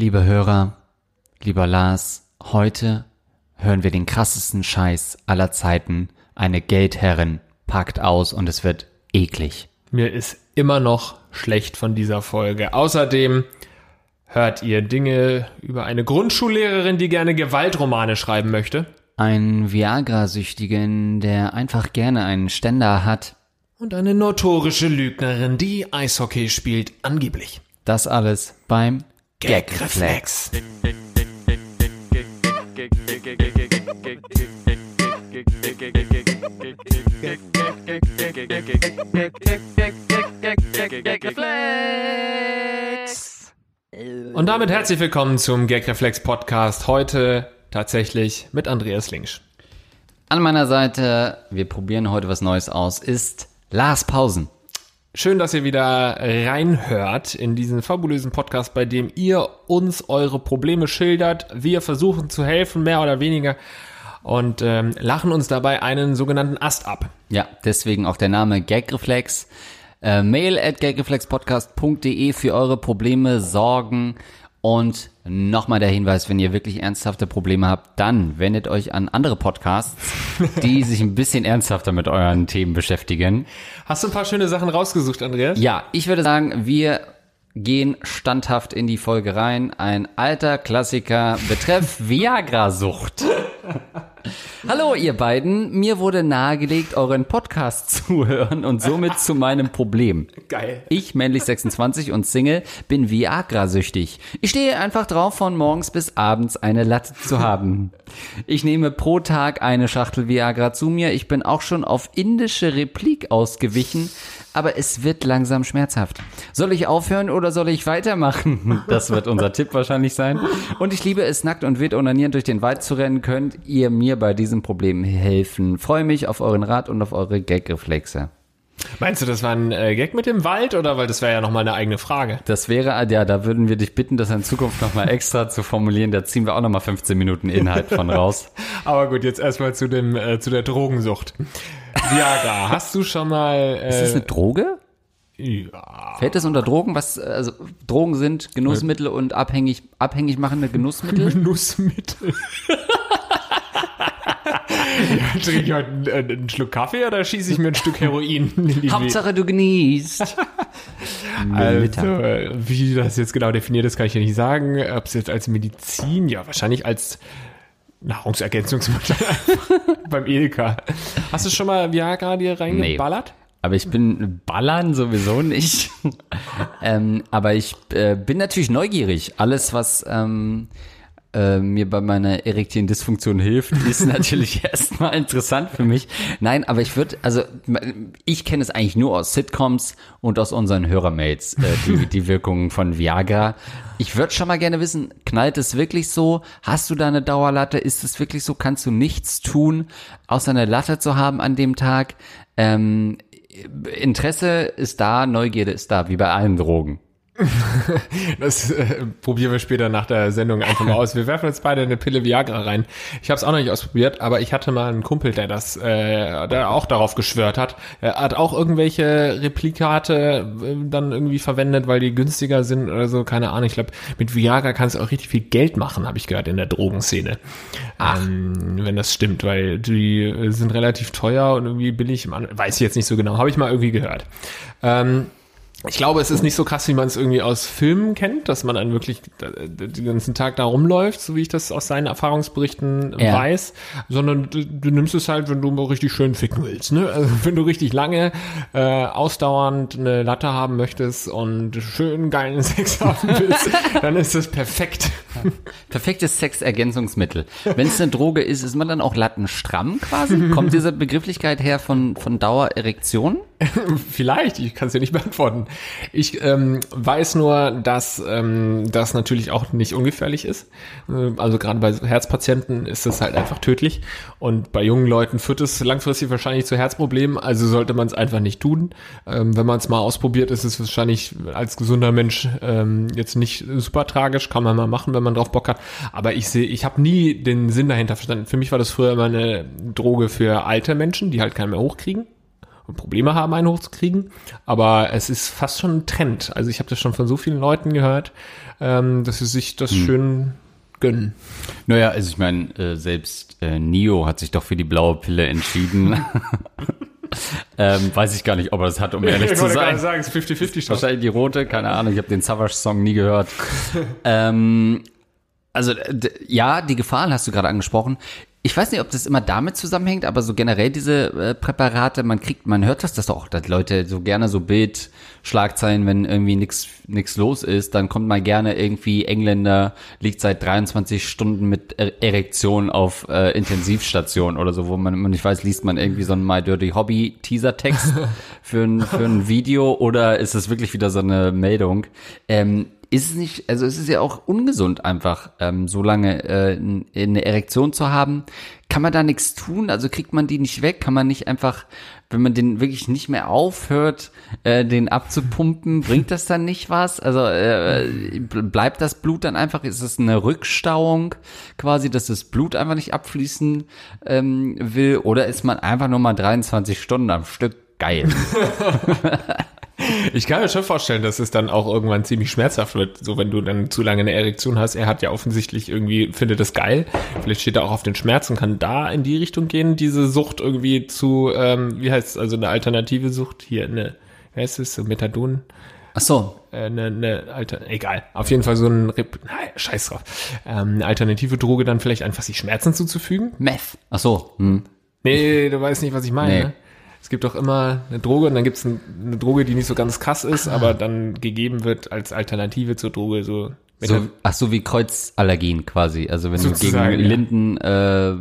Liebe Hörer, lieber Lars, heute hören wir den krassesten Scheiß aller Zeiten. Eine Geldherrin packt aus und es wird eklig. Mir ist immer noch schlecht von dieser Folge. Außerdem hört ihr Dinge über eine Grundschullehrerin, die gerne Gewaltromane schreiben möchte. Ein Viagra-Süchtigen, der einfach gerne einen Ständer hat. Und eine notorische Lügnerin, die Eishockey spielt, angeblich. Das alles beim Gagreflex. Und damit herzlich willkommen zum Gagreflex Podcast. Heute tatsächlich mit Andreas Linksch. An meiner Seite, wir probieren heute was Neues aus, ist Lars Pausen. Schön, dass ihr wieder reinhört in diesen fabulösen Podcast, bei dem ihr uns eure Probleme schildert. Wir versuchen zu helfen, mehr oder weniger, und ähm, lachen uns dabei einen sogenannten Ast ab. Ja, deswegen auch der Name Gagreflex. Äh, mail at gagreflexpodcast.de für eure Probleme, Sorgen und nochmal der Hinweis, wenn ihr wirklich ernsthafte Probleme habt, dann wendet euch an andere Podcasts, die sich ein bisschen ernsthafter mit euren Themen beschäftigen. Hast du ein paar schöne Sachen rausgesucht, Andreas? Ja, ich würde sagen, wir gehen standhaft in die Folge rein. Ein alter Klassiker betreff Viagra-Sucht. Hallo ihr beiden, mir wurde nahegelegt, euren Podcast zu hören und somit zu meinem Problem. Geil. Ich, männlich 26 und Single, bin Viagra-süchtig. Ich stehe einfach drauf, von morgens bis abends eine Latte zu haben. Ich nehme pro Tag eine Schachtel Viagra zu mir. Ich bin auch schon auf indische Replik ausgewichen, aber es wird langsam schmerzhaft. Soll ich aufhören oder soll ich weitermachen? Das wird unser Tipp wahrscheinlich sein. Und ich liebe es, nackt und wild onanierend durch den Wald zu rennen. Könnt ihr mir bei diesem Problem helfen? Freue mich auf euren Rat und auf eure Gag-Reflexe. Meinst du, das war ein äh, Gag mit dem Wald oder weil das wäre ja nochmal eine eigene Frage? Das wäre, ja, da würden wir dich bitten, das in Zukunft nochmal extra zu formulieren. Da ziehen wir auch nochmal 15 Minuten Inhalt von raus. Aber gut, jetzt erstmal zu dem äh, zu der Drogensucht. Viagra, hast du schon mal äh, Ist das eine Droge? ja, Fällt das unter Drogen? Was, also Drogen sind Genussmittel und abhängig, abhängig machende Genussmittel? Genussmittel? Trinke ich heute einen, äh, einen Schluck Kaffee oder schieße ich mir ein Stück Heroin Hauptsache du genießt. Also, wie das jetzt genau definiert ist, kann ich ja nicht sagen. Ob es jetzt als Medizin, ja, wahrscheinlich als Nahrungsergänzungsmittel beim Edeka. Hast du schon mal Viagra dir reingeballert? Aber ich bin ballern sowieso nicht. ähm, aber ich äh, bin natürlich neugierig. Alles, was ähm, äh, mir bei meiner erektilen Dysfunktion hilft, ist natürlich erstmal interessant für mich. Nein, aber ich würde, also ich kenne es eigentlich nur aus Sitcoms und aus unseren Hörermails, äh, die, die Wirkungen von Viagra. Ich würde schon mal gerne wissen, knallt es wirklich so? Hast du da eine Dauerlatte? Ist es wirklich so? Kannst du nichts tun, außer eine Latte zu haben an dem Tag? Ähm, Interesse ist da, Neugierde ist da, wie bei allen Drogen. Das äh, probieren wir später nach der Sendung einfach mal aus. Wir werfen jetzt beide eine Pille Viagra rein. Ich habe es auch noch nicht ausprobiert, aber ich hatte mal einen Kumpel, der das, äh, der auch darauf geschwört hat. Er hat auch irgendwelche Replikate äh, dann irgendwie verwendet, weil die günstiger sind oder so. Keine Ahnung. Ich glaube, mit Viagra kannst du auch richtig viel Geld machen, habe ich gehört in der Drogenszene. Ähm, wenn das stimmt, weil die äh, sind relativ teuer und irgendwie billig. Im An Weiß ich jetzt nicht so genau. Habe ich mal irgendwie gehört. Ähm, ich glaube, es ist nicht so krass, wie man es irgendwie aus Filmen kennt, dass man dann wirklich äh, den ganzen Tag da rumläuft, so wie ich das aus seinen Erfahrungsberichten Ja. weiß, sondern du, du nimmst es halt, wenn du mal richtig schön ficken willst. Ne? Also wenn du richtig lange, äh, ausdauernd eine Latte haben möchtest und schön geilen Sex haben willst, dann ist das perfekt. Perfektes Sexergänzungsmittel. Wenn es eine Droge ist, ist man dann auch lattenstramm quasi? Kommt diese Begrifflichkeit her von, von Dauererektion? Vielleicht, ich kann es dir nicht beantworten. Ich ähm, weiß nur, dass ähm, das natürlich auch nicht ungefährlich ist. Äh, Also gerade bei Herzpatienten ist das halt einfach tödlich. Und bei jungen Leuten führt es langfristig wahrscheinlich zu Herzproblemen. Also sollte man es einfach nicht tun. Ähm, wenn man es mal ausprobiert, ist es wahrscheinlich als gesunder Mensch ähm, jetzt nicht super tragisch. Kann man mal machen, wenn man drauf Bock hat. Aber ich sehe, ich habe nie den Sinn dahinter verstanden. Für mich war das früher immer eine Droge für alte Menschen, die halt keinen mehr hochkriegen Probleme haben, einen hochzukriegen. Aber es ist fast schon ein Trend. Also ich habe das schon von so vielen Leuten gehört, ähm, dass sie sich das Hm. schön gönnen. Naja, also ich meine, äh, selbst äh, Neo hat sich doch für die blaue Pille entschieden. ähm, weiß ich gar nicht, ob er das hat, um ehrlich zu sein. sagen, es ist 50-50 Wahrscheinlich die rote, keine Ahnung, ich habe den Savage-Song nie gehört. ähm, also ja, die Gefahren hast du gerade angesprochen. Ich weiß nicht, ob das immer damit zusammenhängt, aber so generell diese äh, Präparate, man kriegt, man hört das, das doch auch, dass Leute so gerne so Bildschlagzeilen, wenn irgendwie nix nix los ist, dann kommt mal gerne irgendwie Engländer liegt seit 23 Stunden mit Er- Erektion auf äh, Intensivstation oder so, wo man, man nicht weiß, liest man irgendwie so ein My Dirty Hobby Teaser-Text für ein, für ein Video oder ist es wirklich wieder so eine Meldung? Ähm, ist es nicht, also es ist ja auch ungesund einfach, ähm, so lange äh, eine Erektion zu haben. Kann man da nichts tun? Also kriegt man die nicht weg? Kann man nicht einfach, wenn man den wirklich nicht mehr aufhört, äh, den abzupumpen, bringt das dann nicht was? Also äh, ble- bleibt das Blut dann einfach, ist es eine Rückstauung quasi, dass das Blut einfach nicht abfließen ähm, will? Oder ist man einfach nur mal 23 Stunden am Stück geil? Ich kann mir schon vorstellen, dass es dann auch irgendwann ziemlich schmerzhaft wird, so wenn du dann zu lange eine Erektion hast. Er hat ja offensichtlich irgendwie, findet das geil. Vielleicht steht er auch auf den Schmerz und kann da in die Richtung gehen, diese Sucht irgendwie zu, ähm, wie heißt es, also eine alternative Sucht hier, eine, wie heißt es, so Methadon, Ach so, äh, eine, eine Alter, egal. Auf jeden Fall so ein, Rep nein, scheiß drauf. Ähm, eine alternative Droge dann vielleicht einfach sich Schmerzen zuzufügen. Meth. Ach so, hm. Nee, du weißt nicht, was ich meine. Nee. Ne? Es gibt doch immer eine Droge und dann gibt es eine Droge, die nicht so ganz krass ist, aber dann gegeben wird als Alternative zur Droge so. So, ach so wie Kreuzallergien quasi. Also wenn du gegen ja. Linden äh,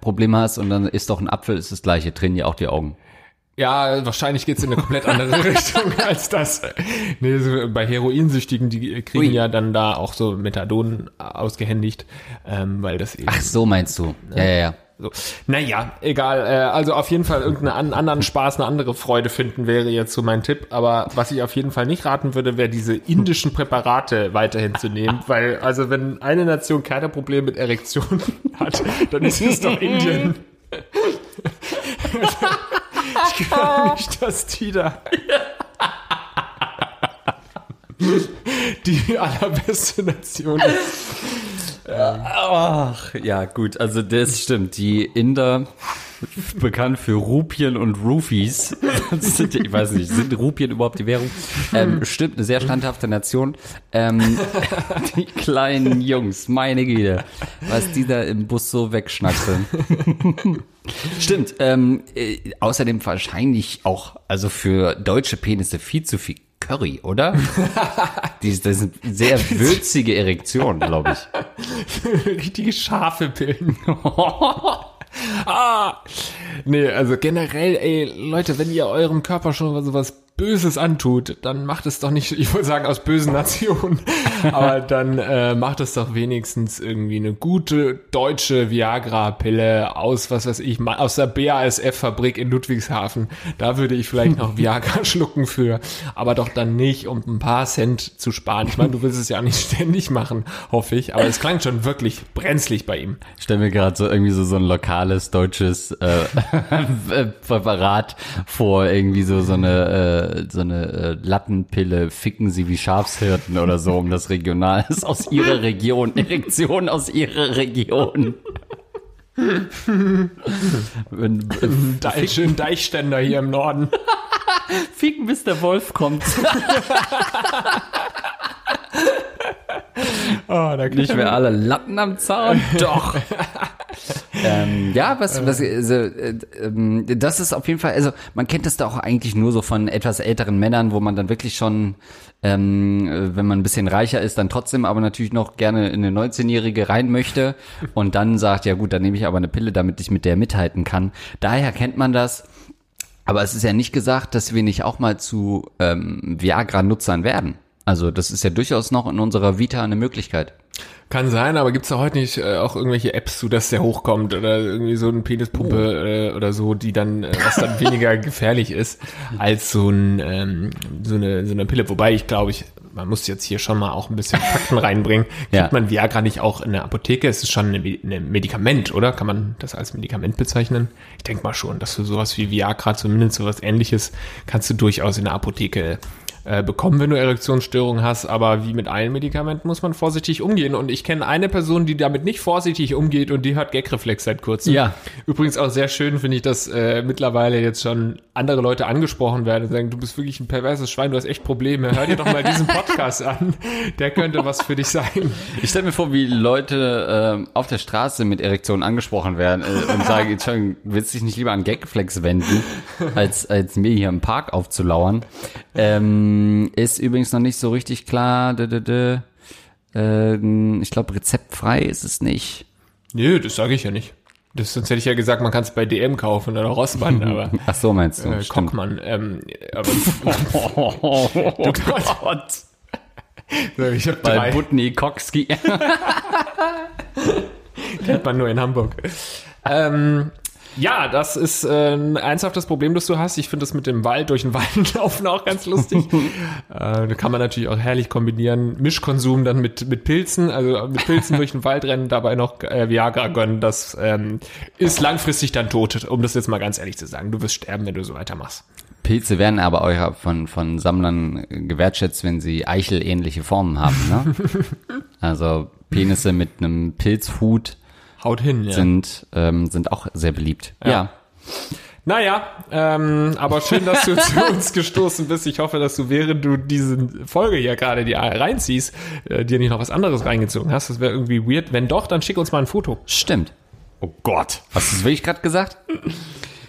Probleme hast und dann isst doch ein Apfel, ist das gleiche, drehen ja auch die Augen. ja, wahrscheinlich geht's in eine komplett andere Richtung als das. Nee, so bei Heroinsüchtigen, die kriegen Ui. ja dann da auch so Methadon ausgehändigt, ähm, weil das eben Ach so meinst du. Ja, ja, ja. So. Naja, egal. Äh, also auf jeden Fall irgendeinen an, anderen Spaß, eine andere Freude finden wäre jetzt so mein Tipp. Aber was ich auf jeden Fall nicht raten würde, wäre diese indischen Präparate weiterhin zu nehmen. Weil, also wenn eine Nation keine Probleme mit Erektion hat, dann ist es doch Indien. ich glaube nicht, dass die da die allerbeste Nation ist. Ach, ja, gut, also das stimmt. Die Inder, bekannt für Rupien und sind, ich weiß nicht, sind Rupien überhaupt die Währung? Ähm, stimmt, eine sehr standhafte Nation. Ähm, die kleinen Jungs, meine Güte, was die da im Bus so wegschnackseln. Stimmt, ähm, äh, außerdem wahrscheinlich auch, also für deutsche Penisse viel zu viel Curry, oder? Die, das sind sehr würzige Erektionen, glaube ich. Richtige scharfe Pillen. ah! Nee, also generell, ey, Leute, wenn ihr eurem Körper schon so was Böses antut, dann macht es doch nicht, ich wollte sagen aus bösen Nationen, aber dann äh, macht es doch wenigstens irgendwie eine gute deutsche Viagra-Pille aus, was weiß ich, aus der BASF-Fabrik in Ludwigshafen. Da würde ich vielleicht noch Viagra schlucken für, aber doch dann nicht, um ein paar Cent zu sparen. Ich meine, du willst es ja nicht ständig machen, hoffe ich, aber es klang schon wirklich brenzlig bei ihm. Ich stelle mir gerade so irgendwie so, so ein lokales deutsches äh, Präparat vor, irgendwie so, so eine, äh, so eine äh, Lattenpille, ficken sie wie Schafshirten oder so, um das regional ist aus ihrer Region, Erektion aus ihrer Region. Wenn, äh, Deich, schön Deichständer hier im Norden. ficken bis der Wolf kommt. Oh, da Nicht mehr alle Latten am Zaun. Doch. ähm, ja, was, was also, äh, ähm, das ist auf jeden Fall, also man kennt das da auch eigentlich nur so von etwas älteren Männern, wo man dann wirklich schon, ähm, äh, wenn man ein bisschen reicher ist, dann trotzdem aber natürlich noch gerne in eine 19-Jährige rein möchte und dann sagt, ja gut, dann nehme ich aber eine Pille, damit ich mit der mithalten kann. Daher kennt man das. Aber es ist ja nicht gesagt, dass wir nicht auch mal zu ähm, Viagra-Nutzern werden. Also das ist ja durchaus noch in unserer Vita eine Möglichkeit. Kann sein, aber gibt's da heute nicht äh, auch irgendwelche Apps, so dass der hochkommt oder irgendwie so eine Penispumpe äh, oder so, die dann, äh, was dann weniger gefährlich ist als so, ein, ähm, so, eine, so eine Pille. Wobei ich glaube, ich man muss jetzt hier schon mal auch ein bisschen Fakten reinbringen. Kriegt Ja. man Viagra nicht auch in der Apotheke? Es ist schon ein Medikament, oder? Kann man das als Medikament bezeichnen? Ich denke mal schon, dass du sowas wie Viagra, zumindest sowas ähnliches, kannst du durchaus in der Apotheke äh, bekommen, wenn du Erektionsstörungen hast, aber wie mit allen Medikamenten muss man vorsichtig umgehen. Und ich kenne eine Person, die damit nicht vorsichtig umgeht und die hat Gagreflex seit kurzem. Ja. Übrigens auch sehr schön finde ich, dass äh, mittlerweile jetzt schon andere Leute angesprochen werden und sagen, du bist wirklich ein perverses Schwein, du hast echt Probleme. Hör dir doch mal diesen Podcast an. Der könnte was für dich sein. Ich stelle mir vor, wie Leute ähm, auf der Straße mit Erektionen angesprochen werden äh, und sagen, Entschuldigung, willst du dich nicht lieber an Gagflex wenden, als, als mir hier im Park aufzulauern? Ähm, ist übrigens noch nicht so richtig klar. Dö, dö, dö. Ähm, ich glaube, rezeptfrei ist es nicht. Nö, das sage ich ja nicht. Das, sonst hätte ich ja gesagt, man kann es bei DM kaufen oder Rossmann, aber Ach so, meinst du? äh, Stimmt. Kockmann. Ähm, aber Oh, du Gott. So, ich habe Bei drei. Butni Kokski. kennt man nur in Hamburg. ähm, ja, das ist äh, ein ernsthaftes Problem, das du hast. Ich finde das mit dem Wald durch den Wald laufen auch ganz lustig. äh, da kann man natürlich auch herrlich kombinieren. Mischkonsum dann mit, mit Pilzen, also mit Pilzen durch den Wald rennen, dabei noch äh, Viagra gönnen. Das ähm, ist langfristig dann tot, um das jetzt mal ganz ehrlich zu sagen. Du wirst sterben, wenn du so weitermachst. Pilze werden aber auch von, von Sammlern gewertschätzt, wenn sie eichelähnliche Formen haben. Ne? Also Penisse mit einem Pilzhut Haut hin, ja. sind, ähm, sind auch sehr beliebt. Ja. Naja, ähm, aber schön, dass du zu uns gestoßen bist. Ich hoffe, dass du, während du diese Folge hier gerade die reinziehst, äh, dir nicht noch was anderes reingezogen hast. Das wäre irgendwie weird. Wenn doch, dann schick uns mal ein Foto. Stimmt. Oh Gott. Hast du es wirklich gerade gesagt?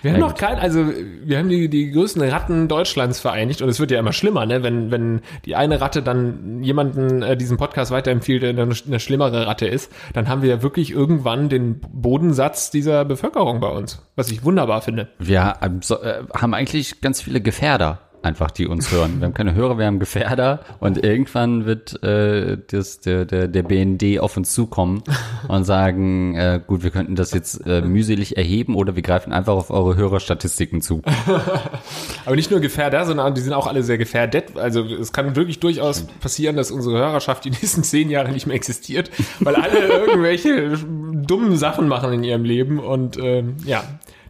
Wir haben Ja, noch kein, also wir haben die, die größten Ratten Deutschlands vereinigt und es wird ja immer schlimmer, ne? Wenn, wenn die eine Ratte dann jemanden äh, diesen Podcast weiterempfiehlt, der eine, eine schlimmere Ratte ist, dann haben wir ja wirklich irgendwann den Bodensatz dieser Bevölkerung bei uns, was ich wunderbar finde. Wir so, äh, haben eigentlich ganz viele Gefährder einfach, die uns hören. Wir haben keine Hörer, wir haben Gefährder und irgendwann wird äh, das, der, der, der BND auf uns zukommen und sagen, äh, gut, wir könnten das jetzt äh, mühselig erheben oder wir greifen einfach auf eure Hörerstatistiken zu. Aber nicht nur Gefährder, sondern die sind auch alle sehr gefährdet. Also es kann wirklich durchaus passieren, dass unsere Hörerschaft die nächsten zehn Jahre nicht mehr existiert, weil alle irgendwelche dummen Sachen machen in ihrem Leben und ähm, ja,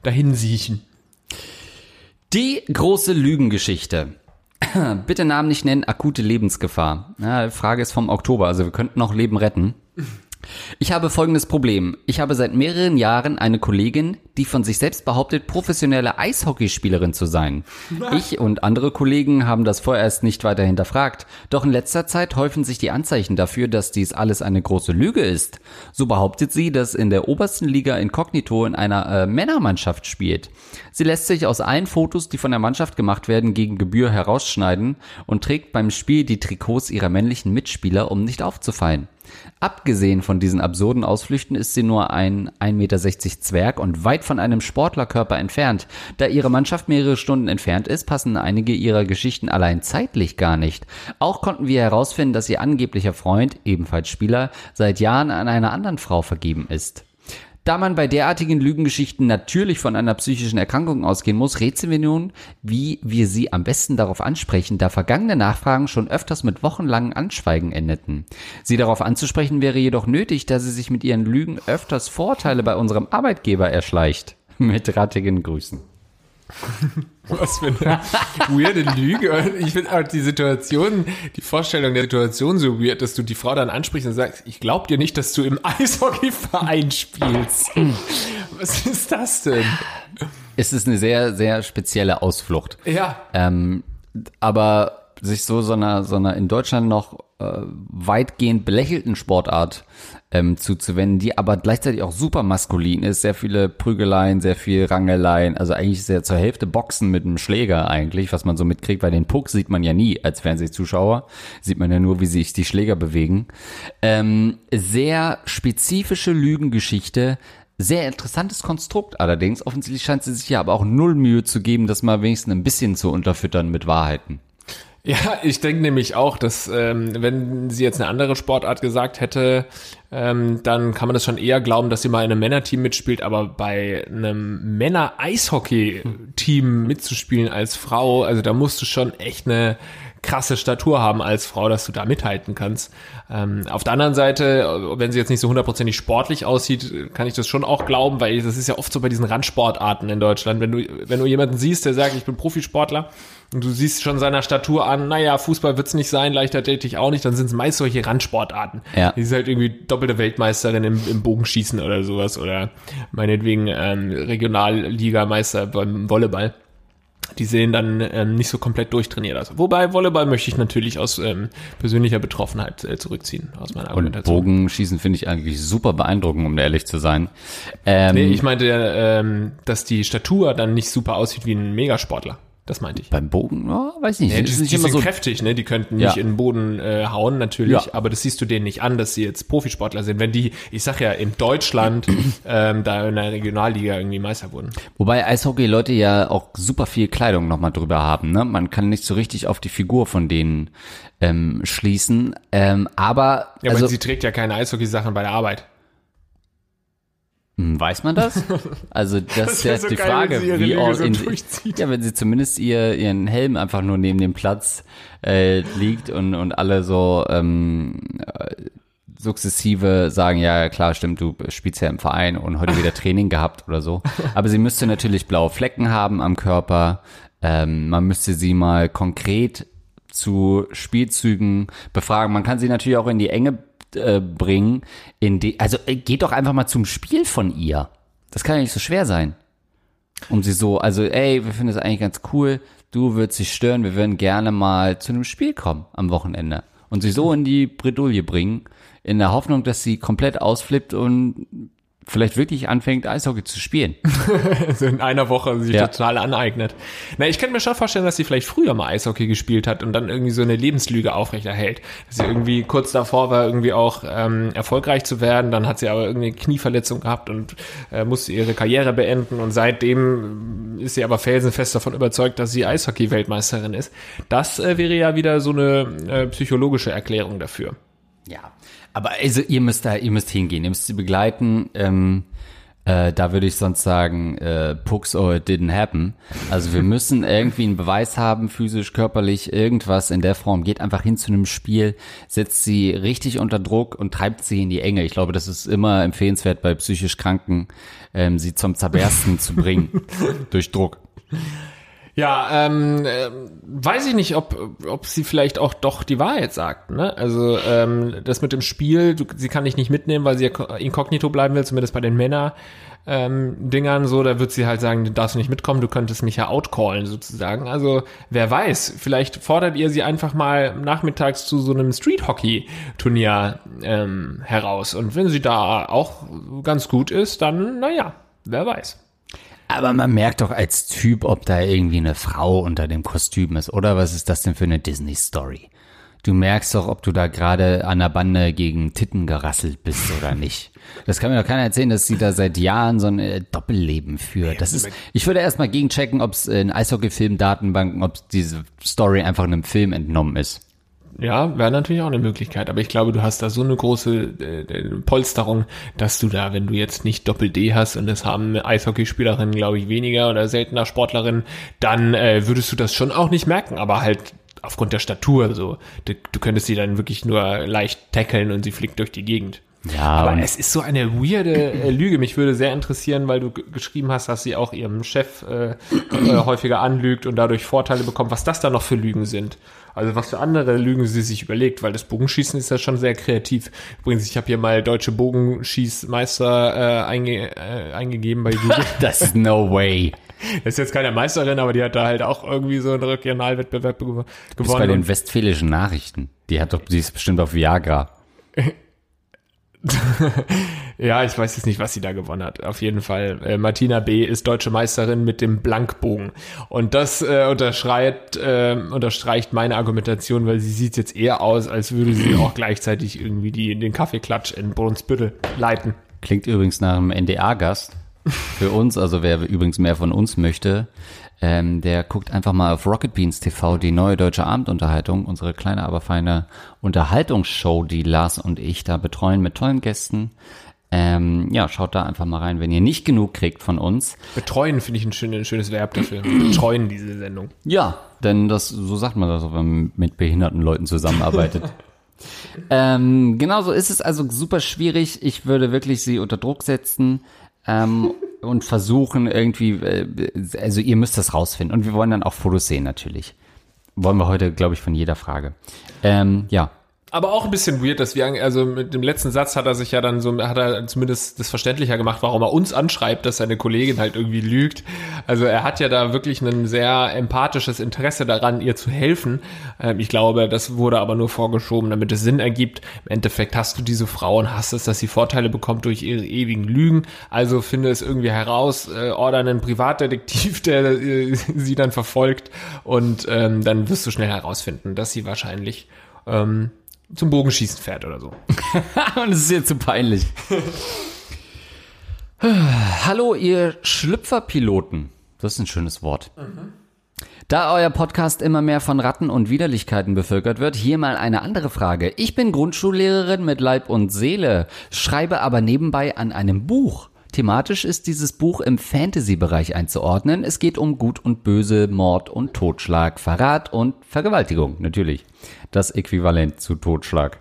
dahin siechen. Die große Lügengeschichte. Bitte Namen nicht nennen, akute Lebensgefahr. Ja, Frage ist vom Oktober, also wir könnten noch Leben retten. Ich habe folgendes Problem. Ich habe seit mehreren Jahren eine Kollegin, die von sich selbst behauptet, professionelle Eishockeyspielerin zu sein. Ich und andere Kollegen haben das vorerst nicht weiter hinterfragt. Doch in letzter Zeit häufen sich die Anzeichen dafür, dass dies alles eine große Lüge ist. So behauptet sie, dass in der obersten Liga Inkognito in einer äh, Männermannschaft spielt. Sie lässt sich aus allen Fotos, die von der Mannschaft gemacht werden, gegen Gebühr herausschneiden und trägt beim Spiel die Trikots ihrer männlichen Mitspieler, um nicht aufzufallen. Abgesehen von diesen absurden Ausflüchten ist sie nur ein 1,60 Meter Zwerg und weit von einem Sportlerkörper entfernt. Da ihre Mannschaft mehrere Stunden entfernt ist, passen einige ihrer Geschichten allein zeitlich gar nicht. Auch konnten wir herausfinden, dass ihr angeblicher Freund, ebenfalls Spieler, seit Jahren an einer anderen Frau vergeben ist. Da man bei derartigen Lügengeschichten natürlich von einer psychischen Erkrankung ausgehen muss, rätseln wir nun, wie wir sie am besten darauf ansprechen, da vergangene Nachfragen schon öfters mit wochenlangen Anschweigen endeten. Sie darauf anzusprechen wäre jedoch nötig, da sie sich mit ihren Lügen öfters Vorteile bei unserem Arbeitgeber erschleicht. Mit rattigen Grüßen. Was für eine weirde Lüge. Ich finde auch die Situation, die Vorstellung der Situation so weird, dass du die Frau dann ansprichst und sagst, ich glaub dir nicht, dass du im Eishockeyverein spielst. Was ist das denn? Es ist eine sehr, sehr spezielle Ausflucht. Ja. Ähm, aber sich so so einer, so einer in Deutschland noch äh, weitgehend belächelten Sportart ähm, zuzuwenden, die aber gleichzeitig auch super maskulin ist, sehr viele Prügeleien, sehr viel Rangeleien, also eigentlich sehr zur Hälfte Boxen mit einem Schläger eigentlich, was man so mitkriegt, weil den Puck sieht man ja nie als Fernsehzuschauer, sieht man ja nur, wie sich die Schläger bewegen. Ähm, sehr spezifische Lügengeschichte, sehr interessantes Konstrukt allerdings. Offensichtlich scheint sie sich ja aber auch null Mühe zu geben, das mal wenigstens ein bisschen zu unterfüttern mit Wahrheiten. Ja, ich denke nämlich auch, dass ähm, wenn sie jetzt eine andere Sportart gesagt hätte, ähm, dann kann man das schon eher glauben, dass sie mal in einem Männerteam mitspielt, aber bei einem Männer-Eishockey-Team mitzuspielen als Frau, also da musst du schon echt eine krasse Statur haben als Frau, dass du da mithalten kannst. Ähm, auf der anderen Seite, wenn sie jetzt nicht so hundertprozentig sportlich aussieht, kann ich das schon auch glauben, weil das ist ja oft so bei diesen Randsportarten in Deutschland. Wenn du, wenn du jemanden siehst, der sagt, ich bin Profisportler, und du siehst schon seiner Statur an, naja, Fußball wird's nicht sein, Leichtathletik auch nicht, dann sind es meist solche Randsportarten. Ja. Die ist halt irgendwie doppelte Weltmeisterin im, im Bogenschießen oder sowas oder meinetwegen ähm, Regionalligameister beim Volleyball. Die sehen dann ähm, nicht so komplett durchtrainiert aus. Wobei Volleyball möchte ich natürlich aus ähm, persönlicher Betroffenheit äh, zurückziehen, aus meiner Und Argumentation. Bogenschießen finde ich eigentlich super beeindruckend, um ehrlich zu sein. Ähm, Nee, ich meinte, ähm, dass die Statur dann nicht super aussieht wie ein Megasportler. Das meinte ich. beim Bogen, oh, weiß nicht. Ja, es die, die nicht immer sind so kräftig, ne? Die könnten nicht Ja. in den Boden äh, hauen, natürlich, Ja. aber das siehst du denen nicht an, dass sie jetzt Profisportler sind. Wenn die, ich sag ja, in Deutschland ähm, da in der Regionalliga irgendwie Meister wurden. Wobei Eishockey-Leute ja auch super viel Kleidung nochmal drüber haben. Ne? Man kann nicht so richtig auf die Figur von denen ähm, schließen. Ähm, aber Ja, also, aber sie trägt ja keine Eishockey-Sachen bei der Arbeit. Hm, weiß man das? Also das, ist ja so die geil, Frage, wenn wie all so in, durchzieht. ja, wenn sie zumindest ihr, ihren Helm einfach nur neben dem Platz äh, liegt und, und alle so ähm, äh, sukzessive sagen, ja klar, stimmt, du spielst ja im Verein und heute wieder Training gehabt oder so. Aber sie müsste natürlich blaue Flecken haben am Körper. Ähm, man müsste sie mal konkret zu Spielzügen befragen. Man kann sie natürlich auch in die Enge äh, bringen. In die, also äh, geht doch einfach mal zum Spiel von ihr. Das kann ja nicht so schwer sein. Um sie so, also ey, wir finden das eigentlich ganz cool. Du würdest dich stören, wir würden gerne mal zu einem Spiel kommen am Wochenende. Und sie so in die Bredouille bringen, in der Hoffnung, dass sie komplett ausflippt und vielleicht wirklich anfängt, Eishockey zu spielen. Also in einer Woche sich Ja. total aneignet. Na, ich könnte mir schon vorstellen, dass sie vielleicht früher mal Eishockey gespielt hat und dann irgendwie so eine Lebenslüge aufrechterhält. Dass sie irgendwie kurz davor war, irgendwie auch ähm, erfolgreich zu werden. Dann hat sie aber irgendwie eine Knieverletzung gehabt und äh, musste ihre Karriere beenden. Und seitdem ist sie aber felsenfest davon überzeugt, dass sie Eishockey-Weltmeisterin ist. Das äh, wäre ja wieder so eine äh, psychologische Erklärung dafür. Ja, aber also ihr müsst da, ihr müsst hingehen, ihr müsst sie begleiten. Ähm, äh, da würde ich sonst sagen, äh, Pucks or it didn't happen. Also wir müssen irgendwie einen Beweis haben, physisch, körperlich, irgendwas in der Form. Geht einfach hin zu einem Spiel, setzt sie richtig unter Druck und treibt sie in die Enge. Ich glaube, das ist immer empfehlenswert bei psychisch Kranken, ähm, sie zum Zerbersten zu bringen durch Druck. Ja, ähm, äh, weiß ich nicht, ob, ob sie vielleicht auch doch die Wahrheit sagt. Ne? Also ähm, das mit dem Spiel, du, sie kann dich nicht mitnehmen, weil sie ja inkognito bleiben will, zumindest bei den Männer. Ähm, Dingern so, da wird sie halt sagen, du darfst nicht mitkommen, du könntest mich ja outcallen sozusagen. Also wer weiß, vielleicht fordert ihr sie einfach mal nachmittags zu so einem Street-Hockey-Turnier ähm, heraus. Und wenn sie da auch ganz gut ist, dann, naja, wer weiß. Aber man merkt doch als Typ, ob da irgendwie eine Frau unter dem Kostüm ist, oder was ist das denn für eine Disney-Story? Du merkst doch, ob du da gerade an der Bande gegen Titten gerasselt bist oder nicht. Das kann mir doch keiner erzählen, dass sie da seit Jahren so ein äh, Doppelleben führt. Das ist, ich würde erstmal gegenchecken, ob es in Eishockey-Film-Datenbanken, ob diese Story einfach einem Film entnommen ist. Ja, wäre natürlich auch eine Möglichkeit, aber ich glaube, du hast da so eine große äh, äh, Polsterung, dass du da, wenn du jetzt nicht Doppel-D hast und das haben Eishockeyspielerinnen, glaube ich, weniger oder seltener Sportlerinnen, dann äh, würdest du das schon auch nicht merken, aber halt aufgrund der Statur so. Du, du könntest sie dann wirklich nur leicht tackeln und sie fliegt durch die Gegend. Ja, Aber es ist so eine weirde äh, Lüge. Mich würde sehr interessieren, weil du geschrieben hast, dass sie auch ihrem Chef äh, äh, häufiger anlügt und dadurch Vorteile bekommt, was das da noch für Lügen sind. Also was für andere Lügen sie sich überlegt, weil das Bogenschießen ist ja schon sehr kreativ. Übrigens, ich habe hier mal deutsche Bogenschießmeister äh, einge äh, eingegeben bei Google. Das ist no way. ist jetzt keine Meisterin, aber die hat da halt auch irgendwie so einen Regionalwettbewerb gew Du bist bei gewonnen. den westfälischen Nachrichten. Die hat doch, die ist bestimmt auf Viagra. Ja, ich weiß jetzt nicht, was sie da gewonnen hat. Auf jeden Fall. Äh, Martina B. ist deutsche Meisterin mit dem Blankbogen. Und das äh, unterschreibt, äh, unterstreicht meine Argumentation, weil sie sieht jetzt eher aus, als würde sie auch gleichzeitig irgendwie die, den Kaffeeklatsch in Brunsbüttel leiten. Klingt übrigens nach einem NDA-Gast. Für uns, also wer übrigens mehr von uns möchte, ähm, der guckt einfach mal auf Rocket Beans TV, die neue deutsche Abendunterhaltung, unsere kleine, aber feine Unterhaltungsshow, die Lars und ich da betreuen mit tollen Gästen. Ähm, ja, schaut da einfach mal rein, wenn ihr nicht genug kriegt von uns. Betreuen finde ich ein, schön, ein schönes Verb dafür. Betreuen diese Sendung. Ja, denn das, so sagt man das, wenn man mit behinderten Leuten zusammenarbeitet. ähm, genau so ist es also super schwierig. Ich würde wirklich sie unter Druck setzen ähm, und versuchen irgendwie, äh, also ihr müsst das rausfinden. Und wir wollen dann auch Fotos sehen natürlich. Wollen wir heute, glaube ich, von jeder Frage. Ähm, ja, Aber auch ein bisschen weird, dass wir, also mit dem letzten Satz hat er sich ja dann so, hat er zumindest das verständlicher gemacht, warum er uns anschreibt, dass seine Kollegin halt irgendwie lügt. Also er hat ja da wirklich ein sehr empathisches Interesse daran, ihr zu helfen. Ähm, ich glaube, das wurde aber nur vorgeschoben, damit es Sinn ergibt. Im Endeffekt hast du diese Frau und hast es, dass sie Vorteile bekommt durch ihre ewigen Lügen. Also finde es irgendwie heraus, äh, order einen Privatdetektiv, der äh, sie dann verfolgt und ähm, dann wirst du schnell herausfinden, dass sie wahrscheinlich ähm, zum Bogenschießen fährt oder so. Und es ist jetzt zu peinlich. Hallo, ihr Schlüpferpiloten. Das ist ein schönes Wort. Da euer Podcast immer mehr von Ratten und Widerlichkeiten bevölkert wird, hier mal eine andere Frage. Ich bin Grundschullehrerin mit Leib und Seele, schreibe aber nebenbei an einem Buch. Thematisch ist dieses Buch im Fantasy-Bereich einzuordnen. Es geht um Gut und Böse, Mord und Totschlag, Verrat und Vergewaltigung, natürlich. Das Äquivalent zu Totschlag.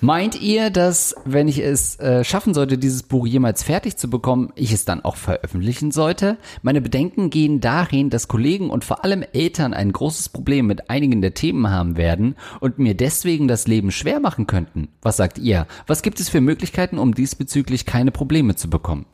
Meint ihr, dass, wenn ich es äh, schaffen sollte, dieses Buch jemals fertig zu bekommen, ich es dann auch veröffentlichen sollte? Meine Bedenken gehen dahin, dass Kollegen und vor allem Eltern ein großes Problem mit einigen der Themen haben werden und mir deswegen das Leben schwer machen könnten. Was sagt ihr? Was gibt es für Möglichkeiten, um diesbezüglich keine Probleme zu bekommen?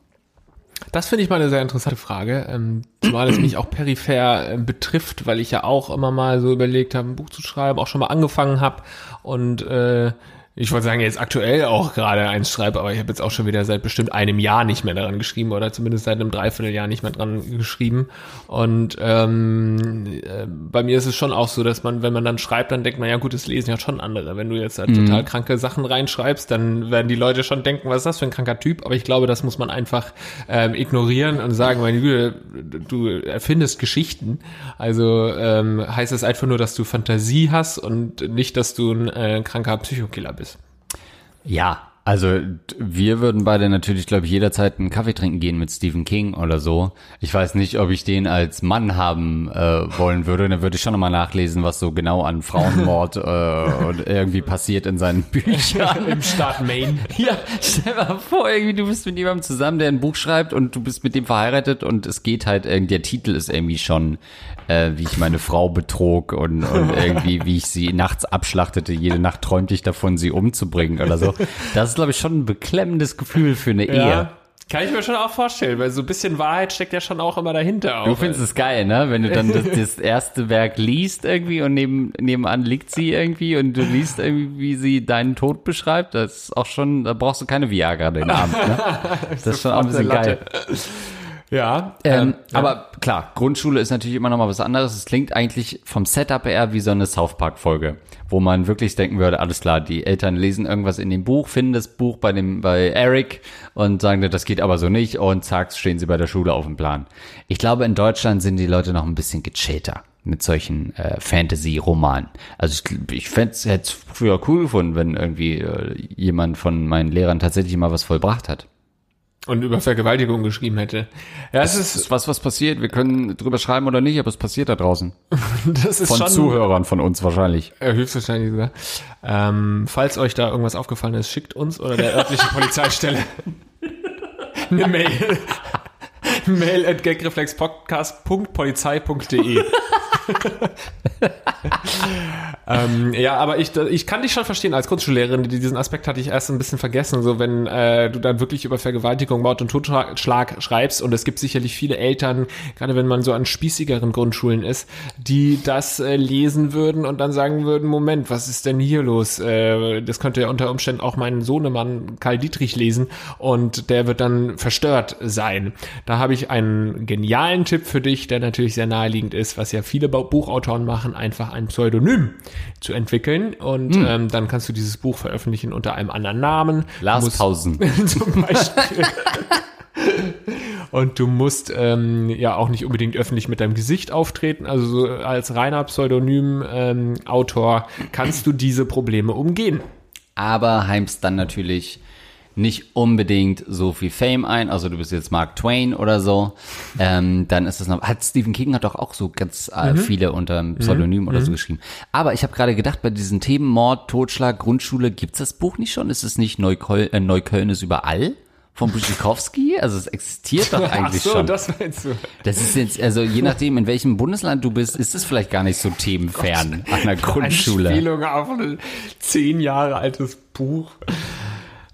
Das finde ich mal eine sehr interessante Frage, ähm, zumal es mich auch peripher äh, betrifft, weil ich ja auch immer mal so überlegt habe, ein Buch zu schreiben, auch schon mal angefangen habe und äh, ich wollte sagen, jetzt aktuell auch gerade eins schreibe, aber ich habe jetzt auch schon wieder seit bestimmt einem Jahr nicht mehr daran geschrieben oder zumindest seit einem Dreivierteljahr nicht mehr dran geschrieben. Und ähm, äh, bei mir ist es schon auch so, dass man, wenn man dann schreibt, dann denkt man, ja gut, das lesen ja schon andere. Wenn du jetzt halt total kranke Sachen reinschreibst, dann werden die Leute schon denken, was ist das für ein kranker Typ? Aber ich glaube, das muss man einfach ähm, ignorieren und sagen, meine Güte, du erfindest Geschichten. Also ähm, heißt es einfach nur, dass du Fantasie hast und nicht, dass du ein äh, kranker Psychokiller bist. Ja, also wir würden beide natürlich, glaube ich, jederzeit einen Kaffee trinken gehen mit Stephen King oder so. Ich weiß nicht, ob ich den als Mann haben äh, wollen würde. Dann würde ich schon nochmal nachlesen, was so genau an Frauenmord äh, und irgendwie passiert in seinen Büchern. Im Staat Maine. Ja, stell mal vor, irgendwie du bist mit jemandem zusammen, der ein Buch schreibt und du bist mit dem verheiratet und es geht halt irgendwie, der Titel ist irgendwie schon, äh, wie ich meine Frau betrog und, und irgendwie, wie ich sie nachts abschlachtete. Jede Nacht träumte ich davon, sie umzubringen oder so. Das ist, glaube ich, schon ein beklemmendes Gefühl für eine Ehe. Ja. Kann ich mir schon auch vorstellen, weil so ein bisschen Wahrheit steckt ja schon auch immer dahinter. Auch. Du findest es geil, ne? Wenn du dann das, das erste Werk liest irgendwie und neben, nebenan liegt sie irgendwie und du liest irgendwie, wie sie deinen Tod beschreibt. Das ist auch schon, da brauchst du keine Viagra den Abend, ne? Das ist schon auch ein bisschen geil. Ja, Ähm, ja. Aber klar, Grundschule ist natürlich immer noch mal was anderes. Es klingt eigentlich vom Setup eher wie so eine South Park Folge, wo man wirklich denken würde, alles klar, die Eltern lesen irgendwas in dem Buch, finden das Buch bei dem bei Eric und sagen, das geht aber so nicht und zack, stehen sie bei der Schule auf dem Plan. Ich glaube, in Deutschland sind die Leute noch ein bisschen gechillter mit solchen äh, Fantasy-Romanen. Also ich, ich fände es früher cool gefunden, wenn irgendwie äh, jemand von meinen Lehrern tatsächlich mal was vollbracht hat. Und über Vergewaltigung geschrieben hätte. Ja, es Das ist, was, was passiert. Wir können drüber schreiben oder nicht, aber es passiert da draußen. das ist Von schon Zuhörern von uns wahrscheinlich. Höchstwahrscheinlich sogar. Ähm, falls euch da irgendwas aufgefallen ist, schickt uns oder der örtlichen Polizeistelle eine Mail. Mail at gagreflexpodcast.polizei.de ähm, Ja, aber ich, ich kann dich schon verstehen als Grundschullehrerin, die- diesen Aspekt hatte ich erst ein bisschen vergessen, so wenn äh, du dann wirklich über Vergewaltigung, Mord und Totschlag schreibst und es gibt sicherlich viele Eltern, gerade wenn man so an spießigeren Grundschulen ist, die das äh, lesen würden und dann sagen würden, Moment, was ist denn hier los? Äh, das könnte ja unter Umständen auch mein Sohnemann Karl Dietrich lesen und der wird dann verstört sein. Da habe ich einen genialen Tipp für dich, der natürlich sehr naheliegend ist, was ja viele Buchautoren machen, einfach ein Pseudonym zu entwickeln und ähm, dann kannst du dieses Buch veröffentlichen unter einem anderen Namen. Lars Pausen. zum Beispiel. Und du musst ähm, ja auch nicht unbedingt öffentlich mit deinem Gesicht auftreten. Also so als reiner Pseudonym-Autor kannst du diese Probleme umgehen. Aber heimst dann natürlich nicht unbedingt so viel Fame ein, also du bist jetzt Mark Twain oder so, ähm, dann ist das noch, hat Stephen King hat doch auch so ganz äh, viele unter einem Pseudonym oder so geschrieben. Aber ich habe gerade gedacht, bei diesen Themen Mord, Totschlag, Grundschule, gibt's das Buch nicht schon? Ist es nicht Neukölln, äh, Neukölln ist überall? Von Buschikowski? Also es existiert doch eigentlich Ach so, schon. das meinst du. Das ist jetzt, also je nachdem, in welchem Bundesland du bist, ist es vielleicht gar nicht so themenfern an der Grundschule. Anspielung auf ein zehn Jahre altes Buch.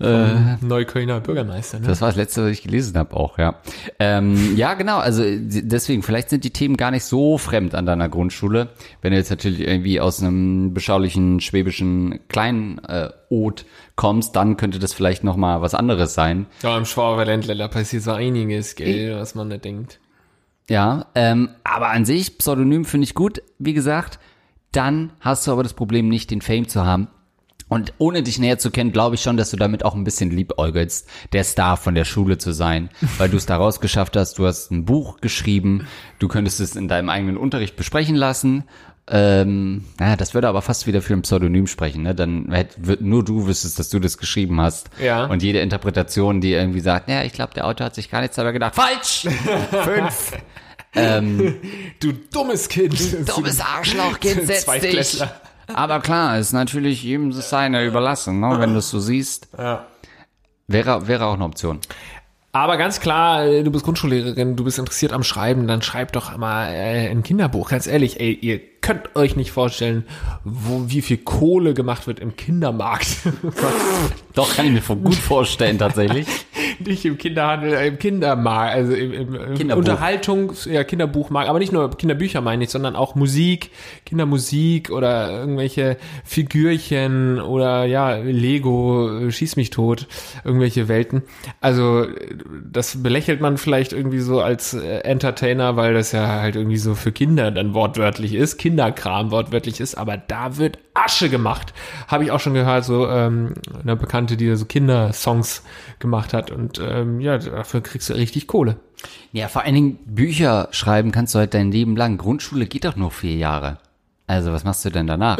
Vom Neuköllner Bürgermeister, ne? Das war das letzte, was ich gelesen habe auch, ja. Ähm, ja, genau, also deswegen, vielleicht sind die Themen gar nicht so fremd an deiner Grundschule. Wenn du jetzt natürlich irgendwie aus einem beschaulichen schwäbischen kleinen äh, Ot kommst, dann könnte das vielleicht noch mal was anderes sein. Ja, im Schwaberländler, da passiert so einiges, gell, was man nicht denkt. Ja, ähm, aber an sich, Pseudonym finde ich gut, wie gesagt. Dann hast du aber das Problem nicht, den Fame zu haben. Und ohne dich näher zu kennen, glaube ich schon, dass du damit auch ein bisschen liebäugelst, der Star von der Schule zu sein, weil du es da rausgeschafft hast, du hast ein Buch geschrieben, du könntest es in deinem eigenen Unterricht besprechen lassen. Ähm, naja, das würde aber fast wieder für ein Pseudonym sprechen, ne? Dann hätt, wird, nur du wüsstest, dass du das geschrieben hast. Ja. Und jede Interpretation, die irgendwie sagt, ja, ich glaube, der Autor hat sich gar nichts dabei gedacht. Falsch! Fünf! Du dummes Kind. Dummes Arschloch, Kind, setz dich! Aber klar, ist natürlich jedem das seine überlassen, ne? wenn du es so siehst. Ja. Wäre, wäre auch eine Option. Aber ganz klar, äh, du bist Grundschullehrerin, du bist interessiert am Schreiben, dann schreib doch mal äh, ein Kinderbuch. Ganz ehrlich, ey, ihr könnt euch nicht vorstellen, wo, wie viel Kohle gemacht wird im Kindermarkt. Doch, kann ich mir gut vorstellen, tatsächlich. nicht im Kinderhandel, äh, im Kindermarkt, also im, im, im. Unterhaltungs-, ja, Kinderbuchmarkt, aber nicht nur Kinderbücher meine ich, sondern auch Musik, Kindermusik oder irgendwelche Figürchen oder ja, Lego, äh, schieß mich tot, irgendwelche Welten. Also, das belächelt man vielleicht irgendwie so als äh, Entertainer, weil das ja halt irgendwie so für Kinder dann wortwörtlich ist, Kinderkram wortwörtlich ist, aber da wird Asche gemacht. Habe ich auch schon gehört, so ähm, eine Bekannte, die so Kindersongs gemacht hat und ähm, ja, dafür kriegst du richtig Kohle. Ja, vor allen Dingen Bücher schreiben kannst du halt dein Leben lang. Grundschule geht doch nur vier Jahre. Also, was machst du denn danach?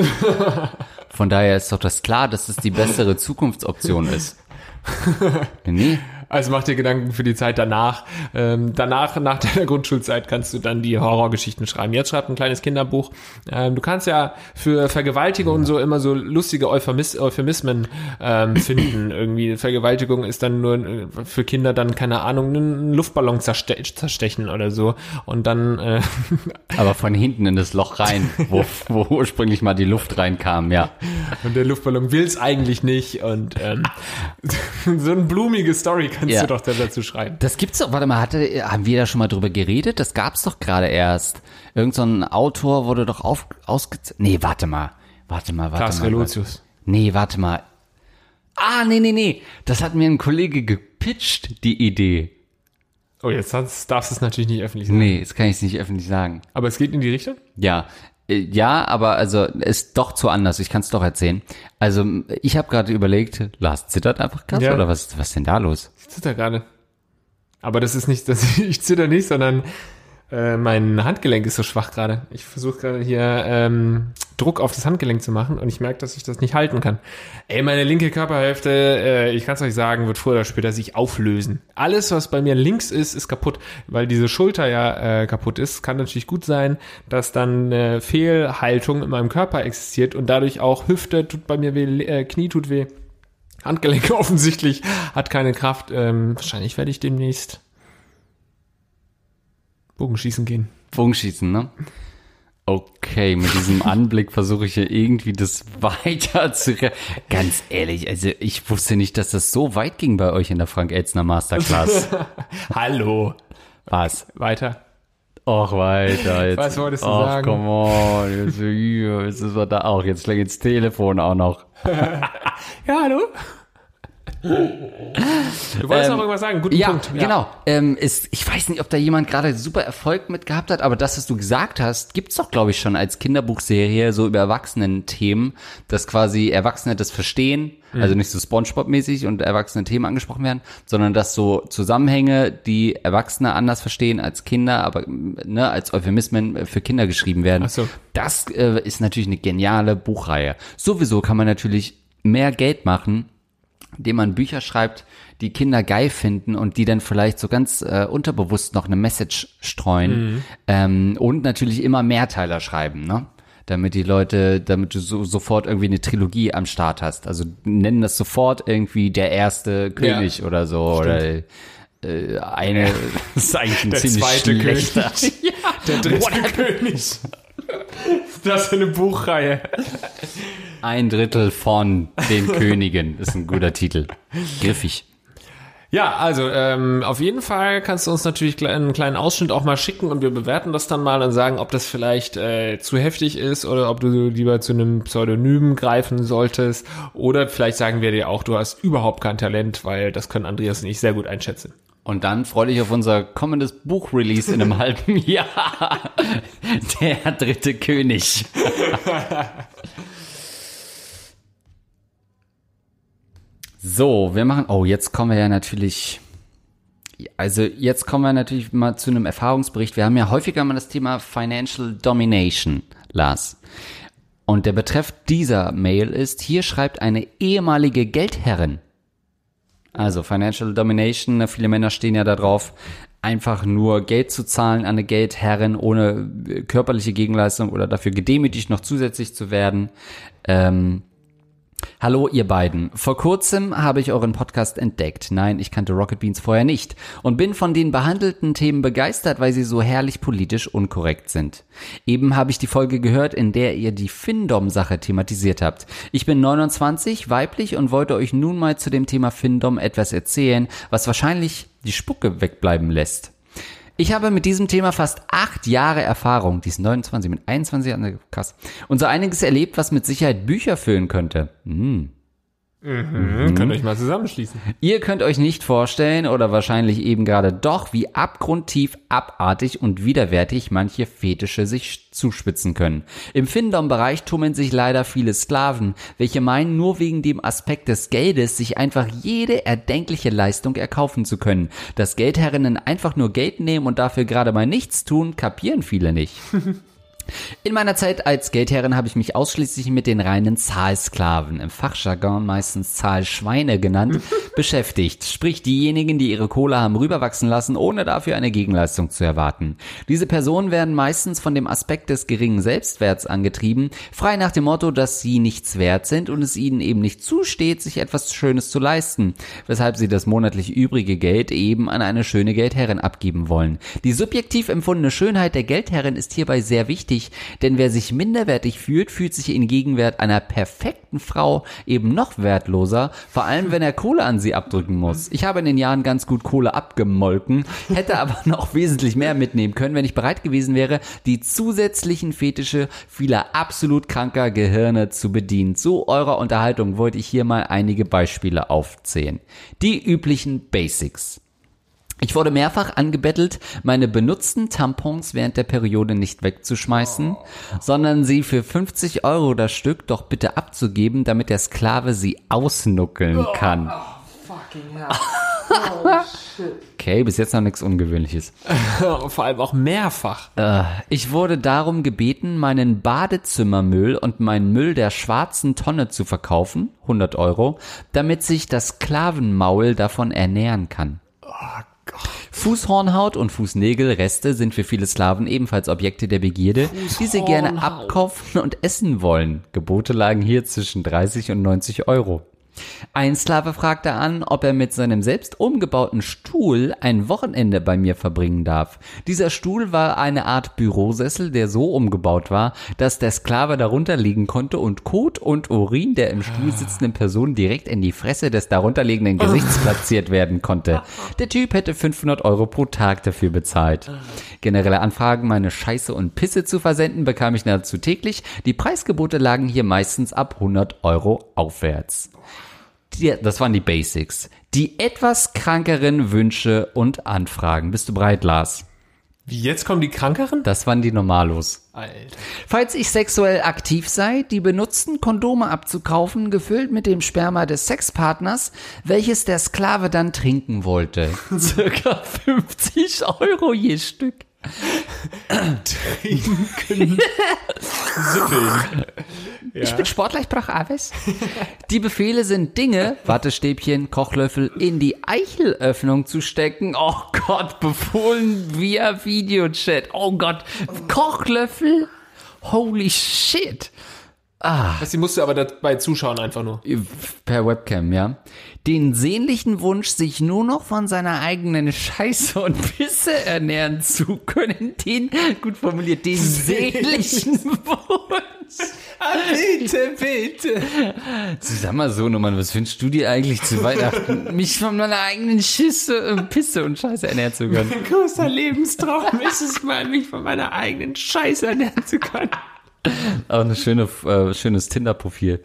Von daher ist doch das klar, dass es die bessere Zukunftsoption ist. Nee? Also mach dir Gedanken für die Zeit danach. Ähm, danach, nach deiner Grundschulzeit, kannst du dann die Horrorgeschichten schreiben. Jetzt schreib ein kleines Kinderbuch. Ähm, du kannst ja für Vergewaltigung und so immer so lustige Euphemis Euphemismen ähm, finden. Irgendwie Vergewaltigung ist dann nur äh, für Kinder dann, keine Ahnung, einen Luftballon zerste zerstechen oder so. Und dann äh, Aber von hinten in das Loch rein, wo, wo ursprünglich mal die Luft reinkam, ja. und der Luftballon will's eigentlich nicht. Und ähm, so eine blumige Story kannst Ja. du doch da dazu schreiben. Das gibt's doch, warte mal, hatte, haben wir da schon mal drüber geredet? Das gab's doch gerade erst. Irgend so ein Autor wurde doch auf, ausgezeichnet. Nee, warte mal. Warte mal, warte Klaas mal. Relotius. Nee, warte mal. Ah, nee, nee, nee. Das hat mir ein Kollege gepitcht, die Idee. Oh, jetzt darfst du es natürlich nicht öffentlich sagen. Nee, jetzt kann ich es nicht öffentlich sagen. Aber es geht in die Richtung? Ja. Äh, Ja, aber also ist doch zu anders. Ich kann es doch erzählen. Also ich habe gerade überlegt, Lars zittert einfach krass Ja. oder was, was ist denn da los? Ich zitter gerade. Aber das ist nicht, dass ich zitter nicht, sondern äh, mein Handgelenk ist so schwach gerade. Ich versuche gerade hier ähm, Druck auf das Handgelenk zu machen und ich merke, dass ich das nicht halten kann. Ey, meine linke Körperhälfte, äh, ich kann es euch sagen, wird früher oder später sich auflösen. Alles, was bei mir links ist, ist kaputt, weil diese Schulter ja äh, kaputt ist. Kann natürlich gut sein, dass dann eine Fehlhaltung in meinem Körper existiert und dadurch auch Hüfte tut bei mir weh, äh, Knie tut weh. Handgelenk offensichtlich hat keine Kraft. Ähm, wahrscheinlich werde ich demnächst Bogenschießen gehen. Bogenschießen, ne? Okay, mit diesem Anblick versuche ich hier irgendwie das weiter zu. Ganz ehrlich, also ich wusste nicht, dass das so weit ging bei euch in der Frank Elzner Masterclass. Hallo. Was? Weiter. Och, weiter. Jetzt. Was wolltest du Och, sagen? come on. Jetzt, ist er da auch. Jetzt klingelt das Telefon auch noch. Ja, hallo. Du wolltest Ähm, noch irgendwas sagen? Guten Ja, Punkt. genau. Ähm, ist, ich weiß nicht, ob da jemand gerade super Erfolg mit gehabt hat, aber das, was du gesagt hast, gibt's doch, glaube ich, schon als Kinderbuchserie so über Erwachsenen-Themen, dass quasi Erwachsene das verstehen, Mhm. also nicht so Spongebob-mäßig und erwachsene Themen angesprochen werden, sondern dass so Zusammenhänge, die Erwachsene anders verstehen als Kinder, aber ne, als Euphemismen für Kinder geschrieben werden. Ach so. Das äh, ist natürlich eine geniale Buchreihe. Sowieso kann man natürlich mehr Geld machen, indem man Bücher schreibt, die Kinder geil finden und die dann vielleicht so ganz äh, unterbewusst noch eine Message streuen mhm. ähm, und natürlich immer Mehrteiler schreiben, ne? Damit die Leute, damit du so, sofort irgendwie eine Trilogie am Start hast. Also nennen das sofort irgendwie der erste König ja. oder so Stimmt. oder äh, eine das ist eigentlich ein der ziemlich zweite schlechter. König. ja. Der dritte What? König. Das ist eine Buchreihe. Ein Drittel von den Königen ist ein guter Titel. Griffig. Ja, also ähm, auf jeden Fall kannst du uns natürlich einen kleinen Ausschnitt auch mal schicken und wir bewerten das dann mal und sagen, ob das vielleicht äh, zu heftig ist oder ob du lieber zu einem Pseudonym greifen solltest oder vielleicht sagen wir dir auch, du hast überhaupt kein Talent, weil das können Andreas und ich sehr gut einschätzen. Und dann freu dich auf unser kommendes Buchrelease in einem halben Jahr. Der dritte König. So, wir machen. Oh, jetzt kommen wir ja natürlich. Also jetzt kommen wir natürlich mal zu einem Erfahrungsbericht. Wir haben ja häufiger mal das Thema Financial Domination, Lars. Und der Betreff dieser Mail ist, hier schreibt eine ehemalige Geldherrin. Also Financial Domination, viele Männer stehen ja da drauf, einfach nur Geld zu zahlen an eine Geldherrin ohne körperliche Gegenleistung oder dafür gedemütigt noch zusätzlich zu werden. Ähm, Hallo ihr beiden. Vor kurzem habe ich euren Podcast entdeckt. Nein, ich kannte Rocket Beans vorher nicht und bin von den behandelten Themen begeistert, weil sie so herrlich politisch unkorrekt sind. Eben habe ich die Folge gehört, in der ihr die Findom-Sache thematisiert habt. Ich bin 29, weiblich und wollte euch nun mal zu dem Thema Findom etwas erzählen, was wahrscheinlich die Spucke wegbleiben lässt. Ich habe mit diesem Thema fast acht Jahre Erfahrung. Die ist 29, mit 21 Jahren, krass. Und so einiges erlebt, was mit Sicherheit Bücher füllen könnte. Hm. Mhm. Könnt euch mal zusammenschließen. Ihr könnt euch nicht vorstellen oder wahrscheinlich eben gerade doch, wie abgrundtief, abartig und widerwärtig manche Fetische sich zuspitzen können. Im Findom-Bereich tummeln sich leider viele Sklaven, welche meinen, nur wegen dem Aspekt des Geldes sich einfach jede erdenkliche Leistung erkaufen zu können. Dass Geldherrinnen einfach nur Geld nehmen und dafür gerade mal nichts tun, kapieren viele nicht. In meiner Zeit als Geldherrin habe ich mich ausschließlich mit den reinen Zahlsklaven, im Fachjargon meistens Zahlschweine genannt, beschäftigt. Sprich diejenigen, die ihre Kohle haben rüberwachsen lassen, ohne dafür eine Gegenleistung zu erwarten. Diese Personen werden meistens von dem Aspekt des geringen Selbstwerts angetrieben, frei nach dem Motto, dass sie nichts wert sind und es ihnen eben nicht zusteht, sich etwas Schönes zu leisten, weshalb sie das monatlich übrige Geld eben an eine schöne Geldherrin abgeben wollen. Die subjektiv empfundene Schönheit der Geldherrin ist hierbei sehr wichtig, wichtig, denn wer sich minderwertig fühlt, fühlt sich in Gegenwart einer perfekten Frau eben noch wertloser, vor allem wenn er Kohle an sie abdrücken muss. Ich habe in den Jahren ganz gut Kohle abgemolken, hätte aber noch wesentlich mehr mitnehmen können, wenn ich bereit gewesen wäre, die zusätzlichen Fetische vieler absolut kranker Gehirne zu bedienen. Zu eurer Unterhaltung wollte ich hier mal einige Beispiele aufzählen. Die üblichen Basics. Ich wurde mehrfach angebettelt, meine benutzten Tampons während der Periode nicht wegzuschmeißen, oh. sondern sie für 50 Euro das Stück doch bitte abzugeben, damit der Sklave sie ausnuckeln oh, kann. Oh. Oh, shit. Okay, bis jetzt noch nichts Ungewöhnliches. Vor allem auch mehrfach. Äh, ich wurde darum gebeten, meinen Badezimmermüll und meinen Müll der schwarzen Tonne zu verkaufen, 100 Euro, damit sich das Sklavenmaul davon ernähren kann. Oh Fußhornhaut und Fußnägelreste sind für viele Slawen ebenfalls Objekte der Begierde, die sie gerne abkaufen und essen wollen. Gebote lagen hier zwischen 30 und 90 Euro. Ein Sklave fragte an, ob er mit seinem selbst umgebauten Stuhl ein Wochenende bei mir verbringen darf. Dieser Stuhl war eine Art Bürosessel, der so umgebaut war, dass der Sklave darunter liegen konnte und Kot und Urin der im Stuhl sitzenden Person direkt in die Fresse des darunterliegenden Gesichts platziert werden konnte. Der Typ hätte 500 Euro pro Tag dafür bezahlt. Generelle Anfragen, meine Scheiße und Pisse zu versenden, bekam ich nahezu täglich. Die Preisgebote lagen hier meistens ab 100 Euro aufwärts die, das waren die Basics. Die etwas krankeren Wünsche und Anfragen. Bist du bereit, Lars? Wie, jetzt kommen die krankeren? Das waren die Normalos. Alter. Falls ich sexuell aktiv sei, die benutzten Kondome abzukaufen, gefüllt mit dem Sperma des Sexpartners, welches der Sklave dann trinken wollte. Circa 50 Euro je Stück. Trinken. Sippeln. Ich bin Sportler, ich brauche alles. Die Befehle sind Dinge, Wattestäbchen, Kochlöffel in die Eichelöffnung zu stecken. Oh Gott, befohlen via Videochat. Oh Gott, Kochlöffel? Holy shit. Sie musste aber dabei zuschauen einfach nur. Per Webcam, ja. Den sehnlichen Wunsch, sich nur noch von seiner eigenen Scheiße und Pisse ernähren zu können. Den, gut formuliert, den sehnlichen Wunsch. Ah, bitte, bitte. Sag mal so, Nummern, was findest du dir eigentlich zu Weihnachten? Mich von meiner eigenen Schisse, äh, Pisse und Scheiße ernähren zu können. Großer Lebenstraum ist es mal, mich von meiner eigenen Scheiße ernähren zu können. Auch eine schöne, äh, schönes Tinder-Profil.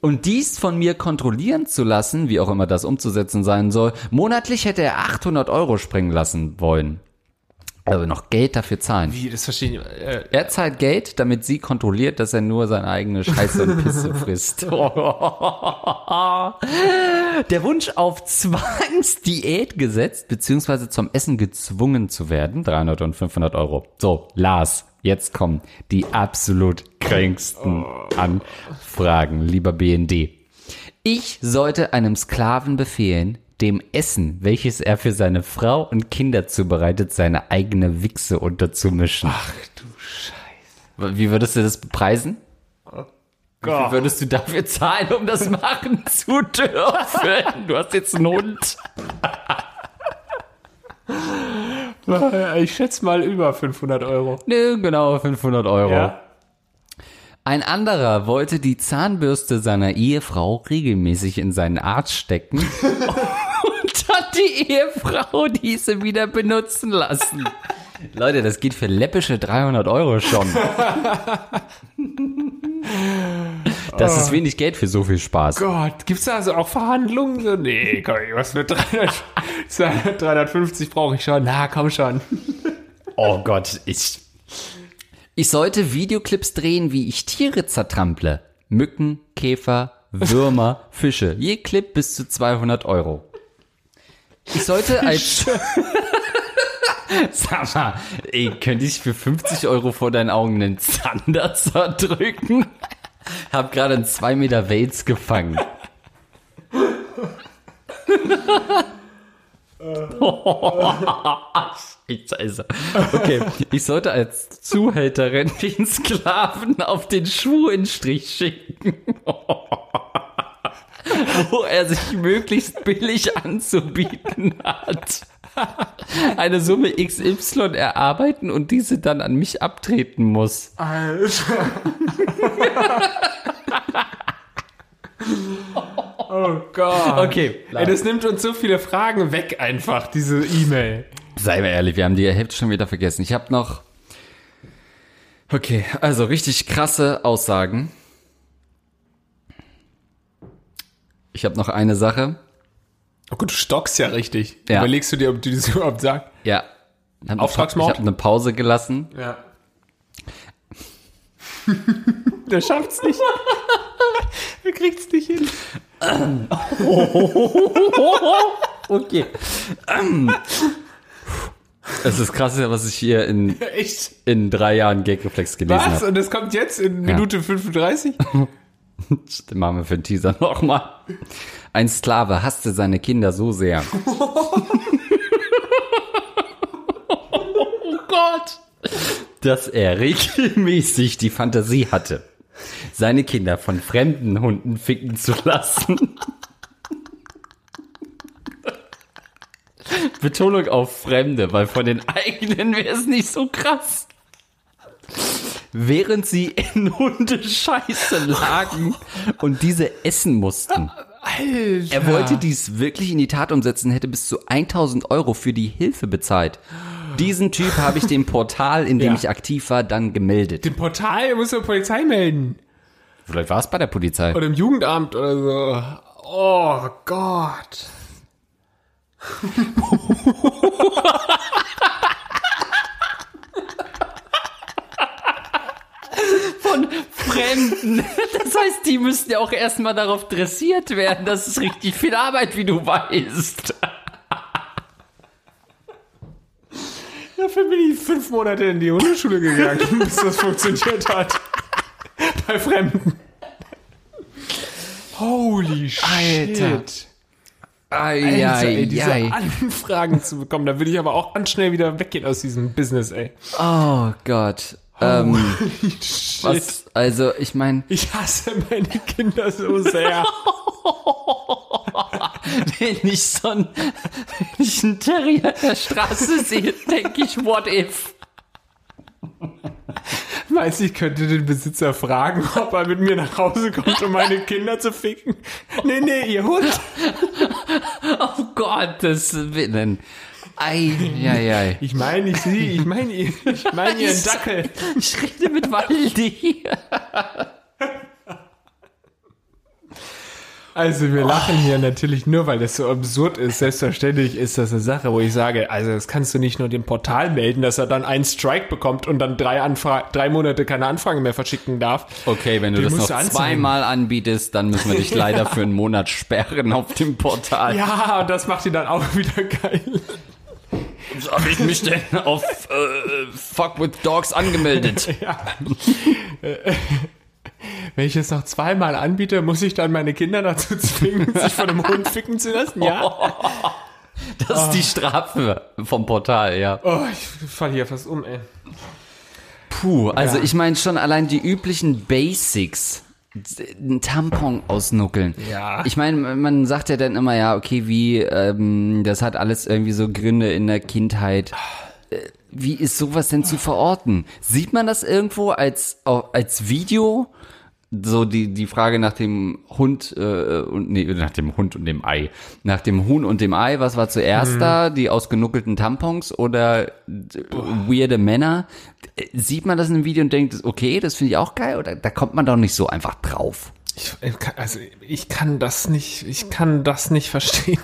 Und dies von mir kontrollieren zu lassen, wie auch immer das umzusetzen sein soll, monatlich hätte er 800 Euro springen lassen wollen. Also noch Geld dafür zahlen. Wie, das verstehe ich nicht. Äh, Er zahlt Geld, damit sie kontrolliert, dass er nur seine eigene Scheiße und Pisse frisst. Der Wunsch auf Zwangsdiät gesetzt, beziehungsweise zum Essen gezwungen zu werden, 300 und 500 Euro. So, Lars, jetzt kommen die absolut kränksten Anfragen, lieber BND. Ich sollte einem Sklaven befehlen, dem Essen, welches er für seine Frau und Kinder zubereitet, seine eigene Wichse unterzumischen. ach du Scheiße. Wie würdest du das bepreisen? Wie viel Gott. würdest du dafür zahlen, um das machen zu dürfen? Du hast jetzt einen Hund. Ich schätze mal über 500 Euro. Nö, genau, 500 Euro. Ja. Ein anderer wollte die Zahnbürste seiner Ehefrau regelmäßig in seinen Arsch stecken und hat die Ehefrau diese wieder benutzen lassen. Leute, das geht für läppische 300 Euro schon. Das ist wenig Geld für so viel Spaß. Gott, gibt's da also auch Verhandlungen? So, nee, komm, was für 300, 350 brauche ich schon. Na, komm schon. Oh Gott, ich. Ich sollte Videoclips drehen, wie ich Tiere zertrample. Mücken, Käfer, Würmer, Fische. Je Clip bis zu 200 Euro. Ich sollte als. Sag mal, ey, könnte ich für 50 Euro vor deinen Augen einen Zander zerdrücken? Hab gerade einen 2 Meter Wels gefangen. Scheiße. Okay, ich sollte als Zuhälterin den Sklaven auf den Schuhenstrich schicken. Wo er sich möglichst billig anzubieten hat. Eine Summe XY erarbeiten und diese dann an mich abtreten muss. Alter. Oh Gott. Okay, Ey, das nimmt uns so viele Fragen weg einfach, diese E-Mail. Sei mir ehrlich, wir haben die Hälfte schon wieder vergessen. Ich habe noch. Okay, also richtig krasse Aussagen. Ich habe noch eine Sache. Oh gut, du stockst ja richtig. Ja. Überlegst du dir, ob du das überhaupt sagst? Ja. Ich habe Auftragsmord? hab eine Pause gelassen. Ja. Der schafft's nicht. Er kriegt's nicht hin. Okay. Es ist krass, was ich hier in, Echt? in drei Jahren Gagreflex gelesen Was? habe. Und das kommt jetzt in Minute 35? Den machen wir für den Teaser nochmal. Ein Sklave hasste seine Kinder so sehr. oh Gott! Dass er regelmäßig die Fantasie hatte, seine Kinder von fremden Hunden ficken zu lassen. Betonung auf Fremde, weil von den eigenen wäre es nicht so krass. Während sie in Hundescheiße lagen und diese essen mussten. Alter. Er wollte dies wirklich in die Tat umsetzen, hätte bis zu 1000 Euro für die Hilfe bezahlt. Diesen Typ habe ich dem Portal, in dem Ja. ich aktiv war, dann gemeldet. Dem Portal, er muss der Polizei melden. Vielleicht war es bei der Polizei. Oder im Jugendamt oder so. Oh Gott. Von Fremden. Das heißt, die müssten ja auch erstmal darauf dressiert werden. Das ist richtig viel Arbeit, wie du weißt. Dafür bin ich fünf Monate in die Hundeschule gegangen, bis das funktioniert hat. Bei Fremden. Holy shit. Alter. Ai, Alter, ey, ai, diese ai. Anfragen zu bekommen, da würde ich aber auch ganz schnell wieder weggehen aus diesem Business, ey. Oh Gott. Ähm, Holy shit. was, also ich meine, Ich hasse meine Kinder so sehr. wenn ich so ein, wenn ich einen Terrier der Straße sehe, denke ich, what if? Meinst du, ich könnte den Besitzer fragen, ob er mit mir nach Hause kommt, um meine Kinder zu ficken? Nee, nee, ihr Hund. Oh Gottes Willen. Ei, ei, ei. Ich meine nicht sie, ich meine ich meine ihren Dackel. Ich rede mit Waldi. Also wir lachen hier natürlich nur, weil das so absurd ist. Selbstverständlich ist das eine Sache, wo ich sage, also das kannst du nicht nur dem Portal melden, dass er dann einen Strike bekommt und dann drei, Anfra drei Monate keine Anfragen mehr verschicken darf. Okay, wenn du Den das noch anzeigen. zweimal anbietest, dann müssen wir dich leider für einen Monat sperren auf dem Portal. Ja, das macht ihn dann auch wieder geil. So habe ich mich denn auf äh, Fuck with Dogs angemeldet. Ja. Wenn ich es noch zweimal anbiete, muss ich dann meine Kinder dazu zwingen, sich von einem Hund ficken zu lassen? Ja. Das ist die Strafe vom Portal, ja. Oh, ich fall hier fast um, ey. Puh, also Ja. ich meine schon allein die üblichen Basics. Ein Tampon ausnuckeln. Ja. Ich meine, man sagt ja dann immer, ja, okay, wie, ähm, das hat alles irgendwie so Gründe in der Kindheit. Äh, Wie ist sowas denn zu verorten? Sieht man das irgendwo als, als Video? So die, die Frage nach dem Hund äh, und nee, nach dem Hund und dem Ei. Nach dem Huhn und dem Ei, was war zuerst da? Die ausgenuckelten Tampons oder äh, weirde Männer? Sieht man das in einem Video und denkt, okay, das finde ich auch geil? Oder da kommt man doch nicht so einfach drauf? Ich, also ich kann das nicht, ich kann das nicht verstehen.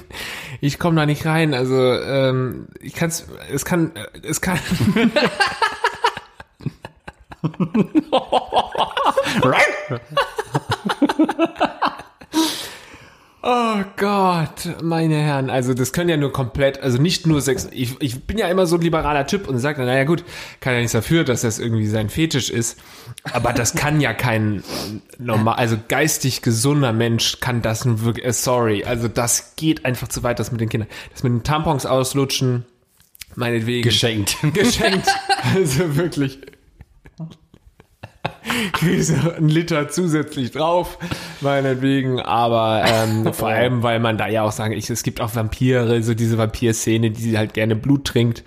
Ich komme da nicht rein. Also ähm, ich kann es, es kann, äh, es kann. Oh Gott, meine Herren, also das können ja nur komplett, also nicht nur Sex. Ich, ich bin ja immer so ein liberaler Typ und sage, naja gut, kann ja nichts dafür, dass das irgendwie sein Fetisch ist. Aber das kann ja kein normal, also geistig gesunder Mensch kann das nun wirklich, äh, sorry, also das geht einfach zu weit, das mit den Kindern. Das mit den Tampons auslutschen, meinetwegen. Geschenkt. geschenkt. Also wirklich. Kriegst du einen Liter zusätzlich drauf, meinetwegen, aber ähm, vor allem, weil man da ja auch sagen, ich, es gibt auch Vampire, so diese Vampir-Szene, die halt gerne Blut trinkt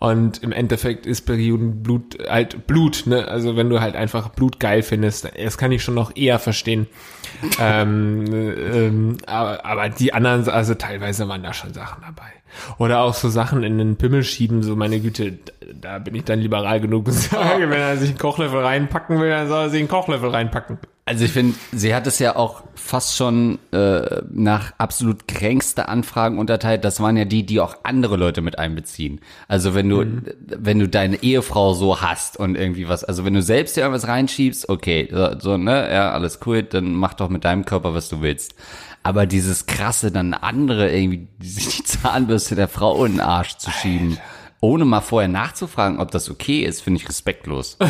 und im Endeffekt ist Periodenblut halt Blut, ne? Also wenn du halt einfach Blut geil findest, das kann ich schon noch eher verstehen. ähm, ähm, aber, aber die anderen, also teilweise waren da schon Sachen dabei. Oder auch so Sachen in den Pimmel schieben, so meine Güte, da bin ich dann liberal genug und sage, wenn er sich einen Kochlöffel reinpacken will, dann soll er sich einen Kochlöffel reinpacken. Also ich finde, sie hat es ja auch fast schon äh, nach absolut kränkste Anfragen unterteilt. Das waren ja die, die auch andere Leute mit einbeziehen. Also wenn du, wenn du deine Ehefrau so hast und irgendwie was, also wenn du selbst dir irgendwas reinschiebst, okay, so, so ne, ja, alles cool, dann mach doch mit deinem Körper, was du willst. Aber dieses krasse, dann andere irgendwie die die Zahnbürste der Frau in den Arsch zu schieben, ohne mal vorher nachzufragen, ob das okay ist, finde ich respektlos.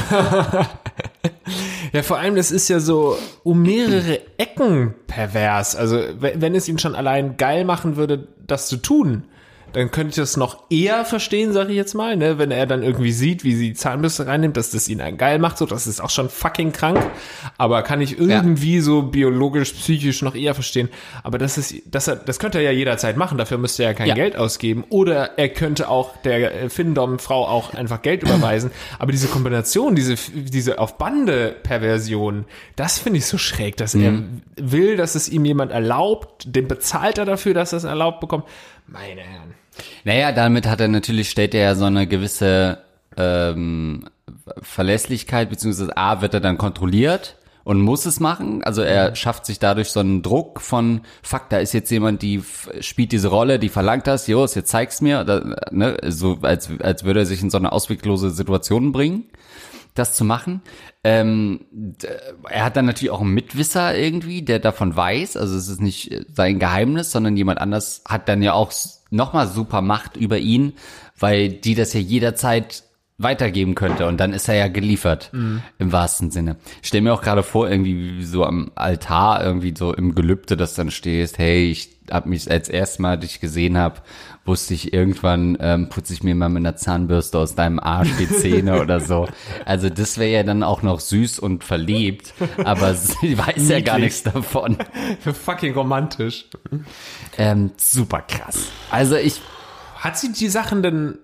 Ja, vor allem, das ist ja so um mehrere Ecken pervers. Also, wenn es ihn schon allein geil machen würde, das zu tun, dann könnte ich das noch eher verstehen, sage ich jetzt mal, ne? Wenn er dann irgendwie sieht, wie sie die Zahnbürste reinnimmt, dass das ihn einen geil macht, so, das ist auch schon fucking krank. Aber kann ich irgendwie so biologisch, psychisch noch eher verstehen. Aber das ist, das, das könnte er ja jederzeit machen, dafür müsste er ja kein Ja. Geld ausgeben. Oder er könnte auch der äh, Findom-Frau auch einfach Geld überweisen. Aber diese Kombination, diese, diese auf Bande Perversion, das finde ich so schräg, dass er will, dass es ihm jemand erlaubt, den bezahlt er dafür, dass er es erlaubt bekommt. Meine Herren. Naja, damit hat er natürlich, stellt er ja so eine gewisse ähm, Verlässlichkeit, beziehungsweise A, wird er dann kontrolliert und muss es machen. Also er schafft sich dadurch so einen Druck von, fuck, da ist jetzt jemand, die spielt diese Rolle, die verlangt das, Jos, jetzt zeig's mir, da, ne? so als, als würde er sich in so eine ausweglose Situation bringen. das zu machen. Ähm, er hat dann natürlich auch einen Mitwisser irgendwie, der davon weiß. Also es ist nicht sein Geheimnis, sondern jemand anders hat dann ja auch nochmal super Macht über ihn, weil die das ja jederzeit weitergeben könnte und dann ist er ja geliefert im wahrsten Sinne. Ich stell mir auch gerade vor, irgendwie wie so am Altar, irgendwie so im Gelübde, dass dann stehst, hey, ich hab mich als erstes Mal dich gesehen hab, wusste ich irgendwann, ähm, putze ich mir mal mit einer Zahnbürste aus deinem Arsch die Zähne oder so. Also das wäre ja dann auch noch süß und verliebt, aber sie weiß ja gar Niedlich. nichts davon. Fucking romantisch. Ähm, super krass. Also ich Hat sie die Sachen denn,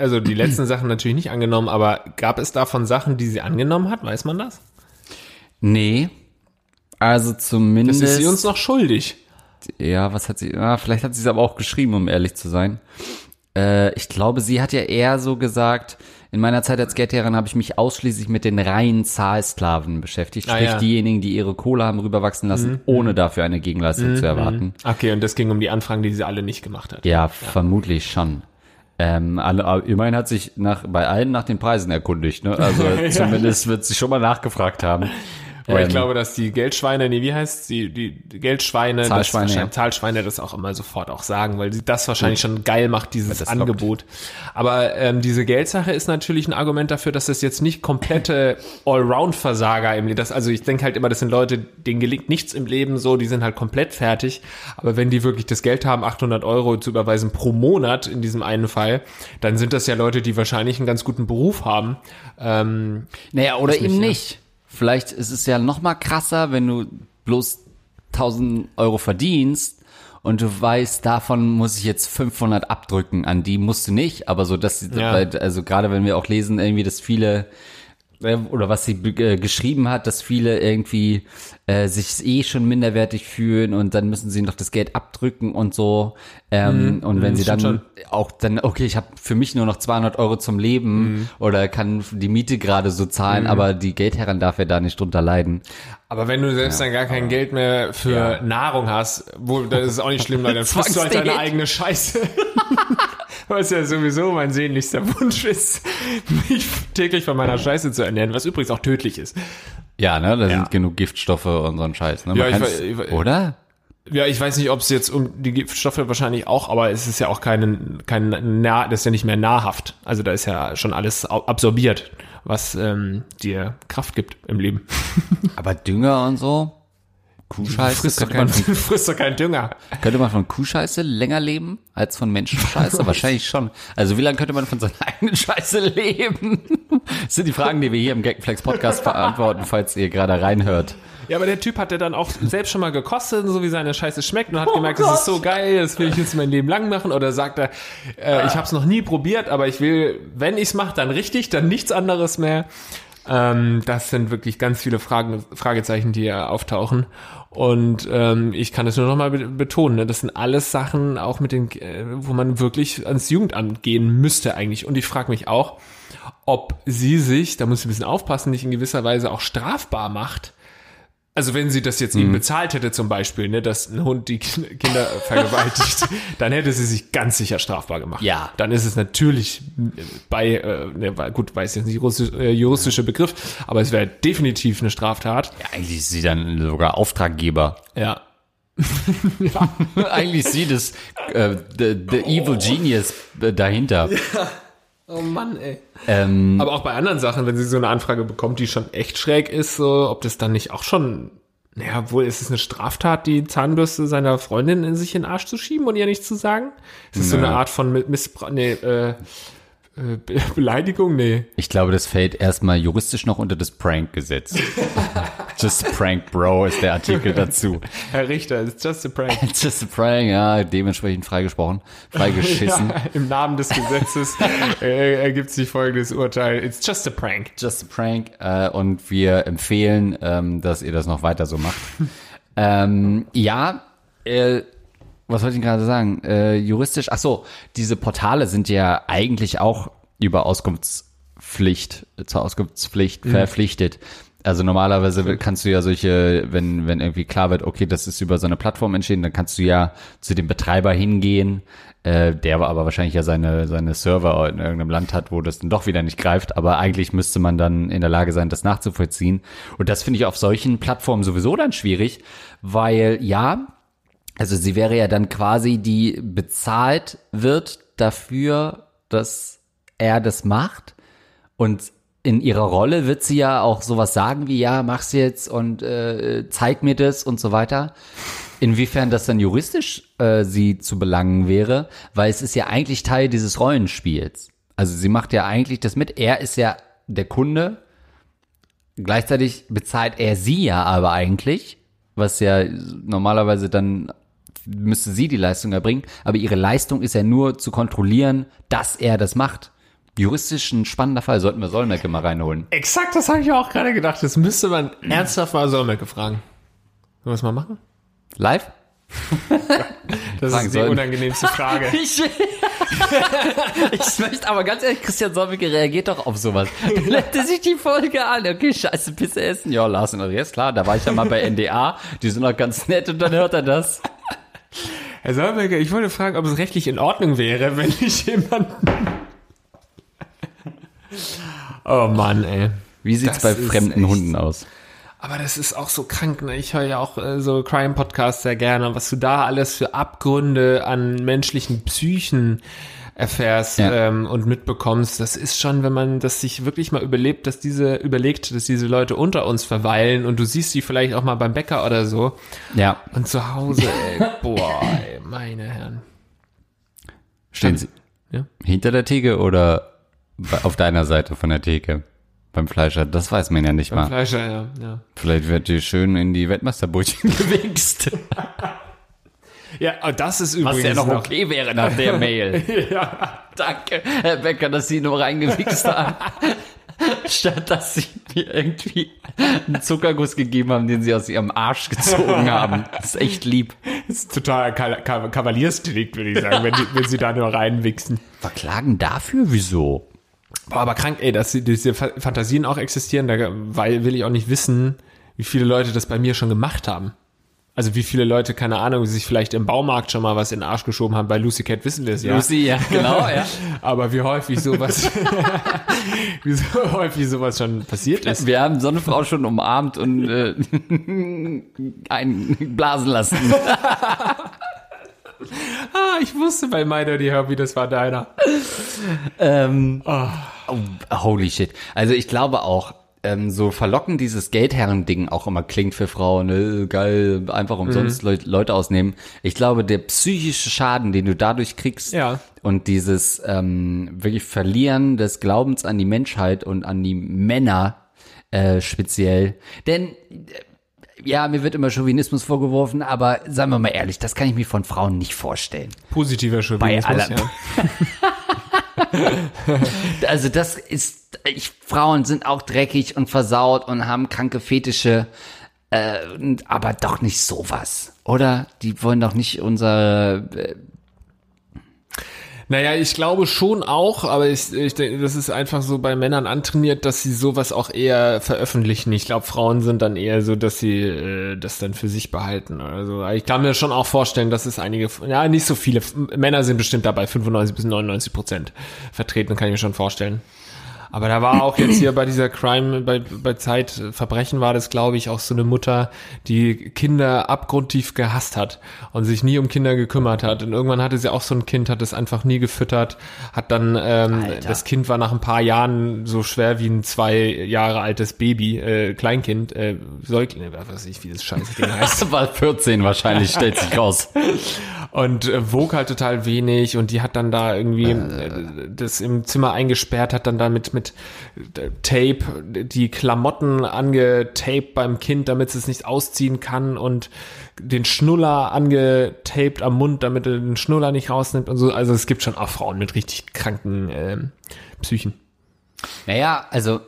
also die letzten Sachen natürlich nicht angenommen, aber gab es davon Sachen, die sie angenommen hat? Weiß man das? Nee. Also Das zumindest. ist sie uns noch schuldig. Ja, was hat sie? Ah, vielleicht hat sie es aber auch geschrieben, um ehrlich zu sein. Äh, ich glaube, sie hat ja eher so gesagt, in meiner Zeit als Geldherrin habe ich mich ausschließlich mit den reinen Zahlsklaven beschäftigt, Ah, sprich ja. diejenigen, die ihre Kohle haben rüberwachsen lassen, ohne dafür eine Gegenleistung zu erwarten. Okay, und das ging um die Anfragen, die sie alle nicht gemacht hat. Ja, vermutlich schon. Ähm, alle, aber immerhin hat sich nach, bei allen nach den Preisen erkundigt, ne? Also zumindest wird sie schon mal nachgefragt haben. Aber ich Ähm, glaube, dass die Geldschweine, nee, wie heißt die, die Geldschweine, Zahlschweine, das ja. Zahlschweine das auch immer sofort auch sagen, weil sie das wahrscheinlich schon geil macht, dieses. Angebot. Aber ähm, diese Geldsache ist natürlich ein Argument dafür, dass das jetzt nicht komplette Allround-Versager im Leben, das, also ich denke halt immer, das sind Leute, denen gelingt nichts im Leben so, die sind halt komplett fertig. Aber wenn die wirklich das Geld haben, 800 Euro zu überweisen pro Monat in diesem einen Fall, dann sind das ja Leute, die wahrscheinlich einen ganz guten Beruf haben. Ähm, Naja, oder nicht, eben ja. Vielleicht ist es ja noch mal krasser, wenn du bloß 1000 Euro verdienst und du weißt, davon muss ich jetzt 500 abdrücken. An die musst du nicht, aber so, dass, Ja. also gerade wenn wir auch lesen, irgendwie, dass viele oder was sie äh, geschrieben hat, dass viele irgendwie äh, sich eh schon minderwertig fühlen und dann müssen sie noch das Geld abdrücken und so. Ähm, und wenn sie dann stimmt auch dann, okay, ich habe für mich nur noch 200 Euro zum Leben oder kann die Miete gerade so zahlen, aber die Geldherrin darf ja da nicht drunter leiden. Aber wenn du selbst dann gar kein Geld mehr für Ja. Nahrung hast, wo, das ist auch nicht schlimm, weil dann frisst du halt deine eigene Scheiße. Was ja sowieso mein sehnlichster Wunsch ist, mich täglich von meiner Scheiße zu ernähren, was übrigens auch tödlich ist. Ja, ne, da Ja. sind genug Giftstoffe und so ein Scheiß, ne? Ja, ich ich we- oder? Ja, ich weiß nicht, ob es jetzt um die Giftstoffe wahrscheinlich auch, aber es ist ja auch kein, kein nah, das ist ja nicht mehr nahrhaft. Also da ist ja schon alles absorbiert, was ähm, dir Kraft gibt im Leben. Aber Dünger und so? Kuhscheiße? Frisst doch, Könnte man, kein, frisst doch kein Dünger. könnte man von Kuhscheiße länger leben als von Menschenscheiße? Wahrscheinlich schon. Also wie lange könnte man von seiner eigenen Scheiße leben? Das sind die Fragen, die wir hier im Gagflex Podcast verantworten, falls ihr gerade reinhört. Ja, aber der Typ hat ja dann auch selbst schon mal gekostet, so wie seine Scheiße schmeckt und hat gemerkt, das ist so geil, das will ich jetzt mein Leben lang machen. Oder sagt er, äh, ich habe es noch nie probiert, aber ich will, wenn ich's mache, dann richtig, dann nichts anderes mehr. Ähm, das sind wirklich ganz viele Fragen, Fragezeichen, die hier auftauchen. Und ähm, ich kann es nur noch mal be betonen, ne? das sind alles Sachen, auch mit den, äh, wo man wirklich ans Jugendamt gehen müsste eigentlich. Und ich frage mich auch, ob sie sich, da muss ich ein bisschen aufpassen, nicht in gewisser Weise auch strafbar macht. Also wenn sie das jetzt ihm bezahlt hätte zum Beispiel, ne, dass ein Hund die Ki- Kinder vergewaltigt, dann hätte sie sich ganz sicher strafbar gemacht. Ja. Dann ist es natürlich bei, äh, ne, gut, weiß jetzt nicht juristische, äh, juristische Begriff, aber es wäre definitiv eine Straftat. Ja, eigentlich ist sie dann sogar Auftraggeber. Ja. eigentlich ist sie das, äh, the, the evil genius äh, dahinter. Oh Mann, ey. Ähm, Aber auch bei anderen Sachen, wenn sie so eine Anfrage bekommt, die schon echt schräg ist, so, ob das dann nicht auch schon, naja, wohl ist es eine Straftat, die Zahnbürste seiner Freundin in sich in den Arsch zu schieben und ihr nichts zu sagen? Ist das so eine Art von Mi- Missbrauch, nee, äh, Be Beleidigung? Nee. Ich glaube, das fällt erstmal juristisch noch unter das Prank-Gesetz. Just a prank, bro, ist der Artikel dazu. Herr Richter, it's just a prank. Just a prank, ja, dementsprechend freigesprochen, freigeschissen. Ja, Im Namen des Gesetzes äh, ergibt sich folgendes Urteil. It's just a prank. Just a prank. Äh, und wir empfehlen, ähm, dass ihr das noch weiter so macht. ähm, ja, äh, was wollte ich gerade sagen? Äh, juristisch, ach so, diese Portale sind ja eigentlich auch über Auskunftspflicht, zur Auskunftspflicht verpflichtet. Also normalerweise kannst du ja solche, wenn, wenn irgendwie klar wird, okay, das ist über so eine Plattform entschieden, dann kannst du ja zu dem Betreiber hingehen, äh, der aber wahrscheinlich ja seine, seine Server in irgendeinem Land hat, wo das dann doch wieder nicht greift. Aber eigentlich müsste man dann in der Lage sein, das nachzuvollziehen. Und das finde ich auf solchen Plattformen sowieso dann schwierig, weil ja, also sie wäre ja dann quasi, die bezahlt wird dafür, dass er das macht. Und in ihrer Rolle wird sie ja auch sowas sagen wie, ja, mach's jetzt und äh, zeig mir das und so weiter. Inwiefern das dann juristisch äh, sie zu belangen wäre, weil es ist ja eigentlich Teil dieses Rollenspiels. Also sie macht ja eigentlich das mit. Er ist ja der Kunde. Gleichzeitig bezahlt er sie ja aber eigentlich, was ja normalerweise dann müsste sie die Leistung erbringen. Aber ihre Leistung ist ja nur zu kontrollieren, dass er das macht juristisch ein spannender Fall. Sollten wir Solmecke mal reinholen. Exakt, das habe ich auch gerade gedacht. Das müsste man ernsthaft mal Solmecke fragen. Sollen wir es mal machen? Live? Das Fragen ist die unangenehmste Frage. Ich, ich möchte aber ganz ehrlich, Christian Solmecke reagiert doch auf sowas. Lädt sich die Folge an. Okay, scheiße, Pisse essen. Ja, Lars und Andreas, klar, da war ich ja mal bei NDA. Die sind doch ganz nett und dann hört er das. Herr Solmecke, ich wollte fragen, ob es rechtlich in Ordnung wäre, wenn ich jemanden... Oh Mann, ey. Wie sieht's Das bei fremden echt- Hunden aus? Aber das ist auch so krank, ne? Ich höre ja auch äh, so Crime-Podcasts sehr gerne. Was du da alles für Abgründe an menschlichen Psychen erfährst Ja. ähm, und mitbekommst, das ist schon, wenn man das sich wirklich mal überlebt, dass diese überlegt, dass diese Leute unter uns verweilen und du siehst die vielleicht auch mal beim Bäcker oder so Ja, und zu Hause, ey, boah, ey, meine Herren. stehen sie Ja? hinter der Theke oder auf deiner Seite von der Theke? Beim Fleischer, das weiß man ja nicht mal. Fleischer, ja, ja. Vielleicht wird die schön in die Weltmeisterbrötchen gewichst. Ja, das ist Was übrigens ja noch noch- okay wäre nach der Mail. ja. Danke, Herr Becker, dass Sie nur reingewichst haben. Statt dass Sie mir irgendwie einen Zuckerguss gegeben haben, den Sie aus Ihrem Arsch gezogen haben. Das ist echt lieb. Das ist total Ka Ka Kavaliersdelikt, würde ich sagen, wenn, die, wenn sie da nur reinwichsen. Verklagen dafür? Wieso? Boah, aber krank, ey, dass die- diese Fa- Fantasien auch existieren, da weil, will ich auch nicht wissen, wie viele Leute das bei mir schon gemacht haben. Also wie viele Leute, keine Ahnung, sich vielleicht im Baumarkt schon mal was in den Arsch geschoben haben. Bei Lucy Cat wissen wir es ja. Lucy, ja, genau, ja. Aber wie häufig sowas, wie so häufig sowas schon passiert ist. Wir haben so eine Frau schon umarmt und äh, einen blasen lassen. Ah, ich wusste bei meiner die Herbie, das war deiner. Ähm, oh, holy shit. Also ich glaube auch, ähm, so verlockend dieses Geldherren-Ding auch immer klingt für Frauen, ne, geil, einfach umsonst Leut, Leute ausnehmen. Ich glaube, der psychische Schaden, den du dadurch kriegst Ja. und dieses ähm, wirklich Verlieren des Glaubens an die Menschheit und an die Männer äh, speziell. Denn äh, ja, mir wird immer Chauvinismus vorgeworfen, aber sagen wir mal ehrlich, das kann ich mir von Frauen nicht vorstellen. Positiver Chauvinismus, allen. ja. Also das ist, ich, Frauen sind auch dreckig und versaut und haben kranke Fetische, äh, aber doch nicht sowas, oder? Die wollen doch nicht unser, äh, Naja, ich glaube schon auch, aber ich, ich denke, das ist einfach so bei Männern antrainiert, dass sie sowas auch eher veröffentlichen. Ich glaube, Frauen sind dann eher so, dass sie äh, das dann für sich behalten. Also ich kann mir schon auch vorstellen, dass es einige, ja, nicht so viele, Männer sind bestimmt dabei 95 bis 99 Prozent vertreten, kann ich mir schon vorstellen. Aber da war auch jetzt hier bei dieser Crime, bei, bei Zeitverbrechen war das, glaube ich, auch so eine Mutter, die Kinder abgrundtief gehasst hat und sich nie um Kinder gekümmert hat. Und irgendwann hatte sie auch so ein Kind, hat es einfach nie gefüttert, hat dann, ähm, Alter. das Kind war nach ein paar Jahren so schwer wie ein zwei Jahre altes Baby, äh, Kleinkind, äh, Säugling, was weiß ich, wie das scheiße Ding heißt. war 14 wahrscheinlich, stellt sich raus. und äh, wog halt total wenig und die hat dann da irgendwie äh, das im Zimmer eingesperrt, hat dann da mit, mit äh, Tape die Klamotten angetaped beim Kind, damit es es nicht ausziehen kann und den Schnuller angetaped am Mund, damit er den Schnuller nicht rausnimmt und so. Also es gibt schon auch Frauen mit richtig kranken ähm, Psychen. Naja, also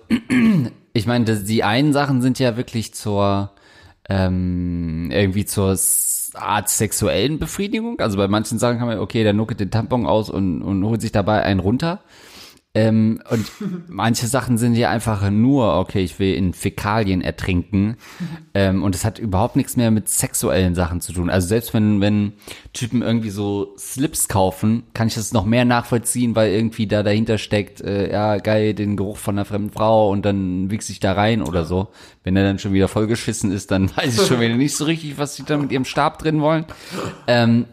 ich meine, die einen Sachen sind ja wirklich zur ähm, irgendwie zur Art sexuellen Befriedigung. Also bei manchen Sachen kann man, okay, der nuckelt den Tampon aus und, und holt sich dabei einen runter. Ähm, und manche Sachen sind ja einfach nur, okay, ich will in Fäkalien ertrinken. Ähm, und es hat überhaupt nichts mehr mit sexuellen Sachen zu tun. Also selbst wenn, wenn Typen irgendwie so Slips kaufen, kann ich das noch mehr nachvollziehen, weil irgendwie da dahinter steckt, äh, ja, geil, den Geruch von einer fremden Frau und dann wichse ich da rein oder so. Wenn er dann schon wieder vollgeschissen ist, dann weiß ich schon wieder nicht so richtig, was sie da mit ihrem Stab drin wollen. Ähm,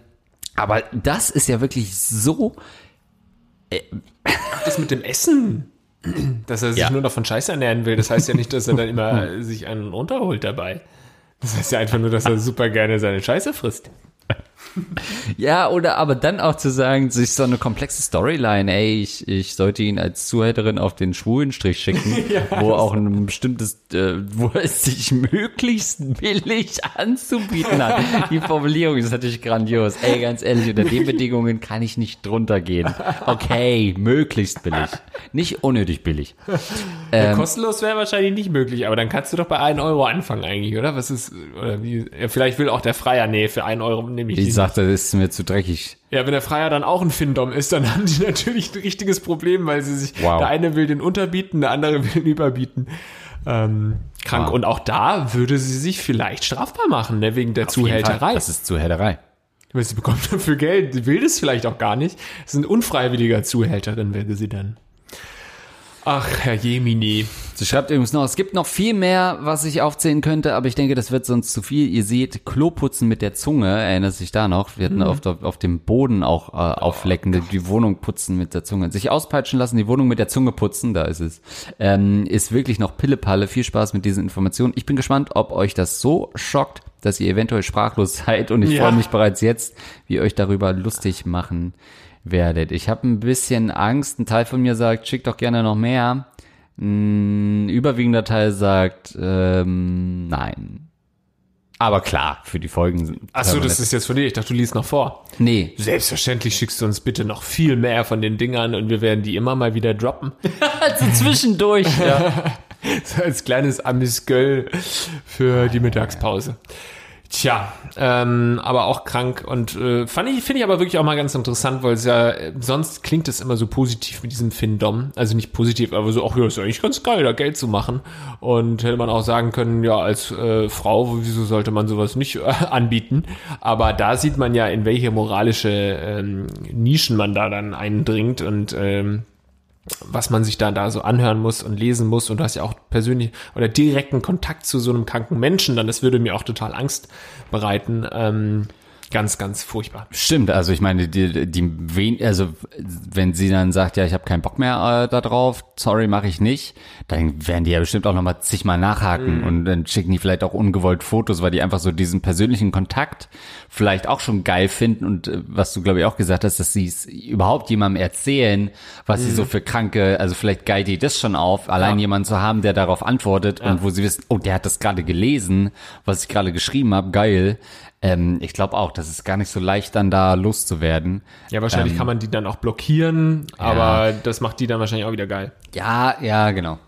aber das ist ja wirklich so Das mit dem Essen, dass er sich Ja. nur noch von Scheiße ernähren will, das heißt ja nicht, dass er dann immer sich einen runterholt dabei. Das heißt ja einfach nur, dass er super gerne seine Scheiße frisst. Ja, oder aber dann auch zu sagen, sich so eine komplexe Storyline, ey, ich, ich sollte ihn als Zuhälterin auf den Schwulenstrich schicken, wo auch ein bestimmtes, äh, wo es sich möglichst billig anzubieten hat. Die Formulierung ist natürlich grandios. Ey, ganz ehrlich, unter den Bedingungen kann ich nicht drunter gehen. Okay, möglichst billig. Nicht unnötig billig. Ja, kostenlos wäre wahrscheinlich nicht möglich, aber dann kannst du doch bei 1 Euro anfangen eigentlich, oder? Was ist, oder wie, ja, vielleicht will auch der Freier, nee, für 1 Euro nehme ich Ich die. Sagte, das ist mir zu dreckig. Ja, wenn der Freier dann auch ein Findom ist, dann haben die natürlich ein richtiges Problem, weil sie sich, Wow. der eine will den unterbieten, der andere will den überbieten. Ähm, krank. Wow. Und auch da würde sie sich vielleicht strafbar machen, ne, wegen der Auf. Zuhälterei. Das ist Zuhälterei. Weil sie bekommt dafür Geld, sie will das vielleicht auch gar nicht. Das ist ein unfreiwilliger Zuhälterin, wäre sie dann. Ach, Herr Jemini. Sie schreibt übrigens noch, es gibt noch viel mehr, was ich aufzählen könnte, aber ich denke, das wird sonst zu viel. Ihr seht, Kloputzen mit der Zunge, erinnert sich da noch. Wir hatten auf, der- auf dem Boden auch äh, aufleckende, die Wohnung putzen mit der Zunge. Sich auspeitschen lassen, die Wohnung mit der Zunge putzen, da ist es. Ähm, ist wirklich noch Pillepalle. Viel Spaß mit diesen Informationen. Ich bin gespannt, ob euch das so schockt, dass ihr eventuell sprachlos seid und ich Ja. freue mich bereits jetzt, wie ihr euch darüber lustig machen werdet. Ich habe ein bisschen Angst. Ein Teil von mir sagt, schickt doch gerne noch mehr. Ein überwiegender Teil sagt, ähm, nein. Aber klar, für die Folgen sind. Achso, das ist jetzt von dir. Ich dachte, du liest noch vor. Nee. Selbstverständlich schickst du uns bitte noch viel mehr von den Dingern und wir werden die immer mal wieder droppen. Also zwischendurch. ja. So als kleines Amüsgöl für die Mittagspause. Tja, ähm, aber auch krank und äh, fand ich, finde ich aber wirklich auch mal ganz interessant, weil es ja, äh, sonst klingt es immer so positiv mit diesem Findom. Also nicht positiv, aber so, ach ja, ist eigentlich ganz geil, da Geld zu machen. Und hätte man auch sagen können, ja, als äh, Frau, wieso sollte man sowas nicht äh, anbieten? Aber da sieht man ja, in welche moralische ähm, Nischen man da dann eindringt und ähm, was man sich da, da so anhören muss und lesen muss. Und du hast ja auch persönlich oder direkten Kontakt zu so einem kranken Menschen, dann das würde mir auch total Angst bereiten. Ähm, ganz, ganz furchtbar. Stimmt, also ich meine, die, die wen, also wenn sie dann sagt, ja, ich habe keinen Bock mehr äh, da drauf, sorry, mache ich nicht, dann werden die ja bestimmt auch nochmal zigmal nachhaken und dann schicken die vielleicht auch ungewollt Fotos, weil die einfach so diesen persönlichen Kontakt vielleicht auch schon geil finden und äh, was du glaube ich auch gesagt hast, dass sie es überhaupt jemandem erzählen, was sie so für kranke, also vielleicht geilt die das schon auf, allein Ja. jemanden zu haben, der darauf antwortet und wo sie wissen, oh, der hat das gerade gelesen, was ich gerade geschrieben habe, geil. Ähm, ich glaube auch, das ist gar nicht so leicht, dann da loszuwerden. Ja, wahrscheinlich Ähm, kann man die dann auch blockieren, aber das macht die dann wahrscheinlich auch wieder geil. Ja, ja, genau.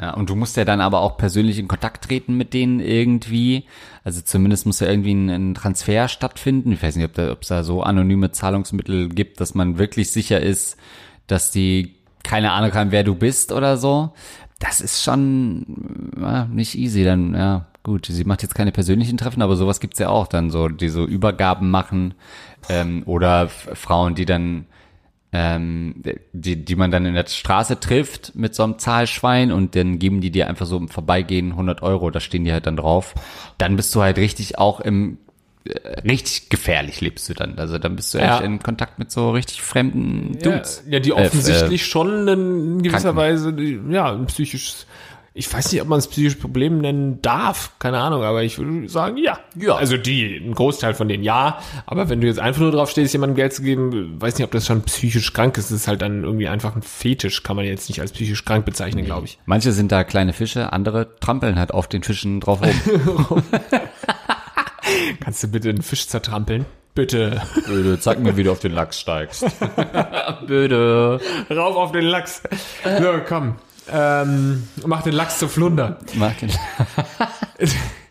Ja, und du musst ja dann aber auch persönlich in Kontakt treten mit denen irgendwie. Also zumindest muss ja irgendwie ein, ein Transfer stattfinden. Ich weiß nicht, ob da, ob es da so anonyme Zahlungsmittel gibt, dass man wirklich sicher ist, dass die keine Ahnung haben, wer du bist oder so. Das ist schon ja, nicht easy. Dann, ja, gut, sie macht jetzt keine persönlichen Treffen, aber sowas gibt's ja auch dann so, die so Übergaben machen ähm, oder Frauen, die dann ähm, die, die man dann in der Straße trifft mit so einem Zahlschwein und dann geben die dir einfach so im Vorbeigehen 100 Euro, da stehen die halt dann drauf. Dann bist du halt richtig auch im, äh, richtig gefährlich lebst du dann. Also dann bist du Ja. echt in Kontakt mit so richtig fremden Ja, Dudes. ja, die Äh, offensichtlich schon in gewisser Kranken. Weise, ja, ein psychisches, ich weiß nicht, ob man es psychisches Problem nennen darf, keine Ahnung, aber ich würde sagen, ja. Ja. Also die, ein Großteil von denen ja, aber wenn du jetzt einfach nur drauf stehst, jemandem Geld zu geben, weiß nicht, ob das schon psychisch krank ist, das ist halt dann irgendwie einfach ein Fetisch, kann man jetzt nicht als psychisch krank bezeichnen, glaube ich. Manche sind da kleine Fische, andere trampeln halt auf den Fischen drauf rum. Kannst du bitte einen Fisch zertrampeln? Bitte. Böde, zeig mir, wie du auf den Lachs steigst. Böde. Rauf auf den Lachs. So, komm. Ähm, mach den Lachs zu Flunder. Mach den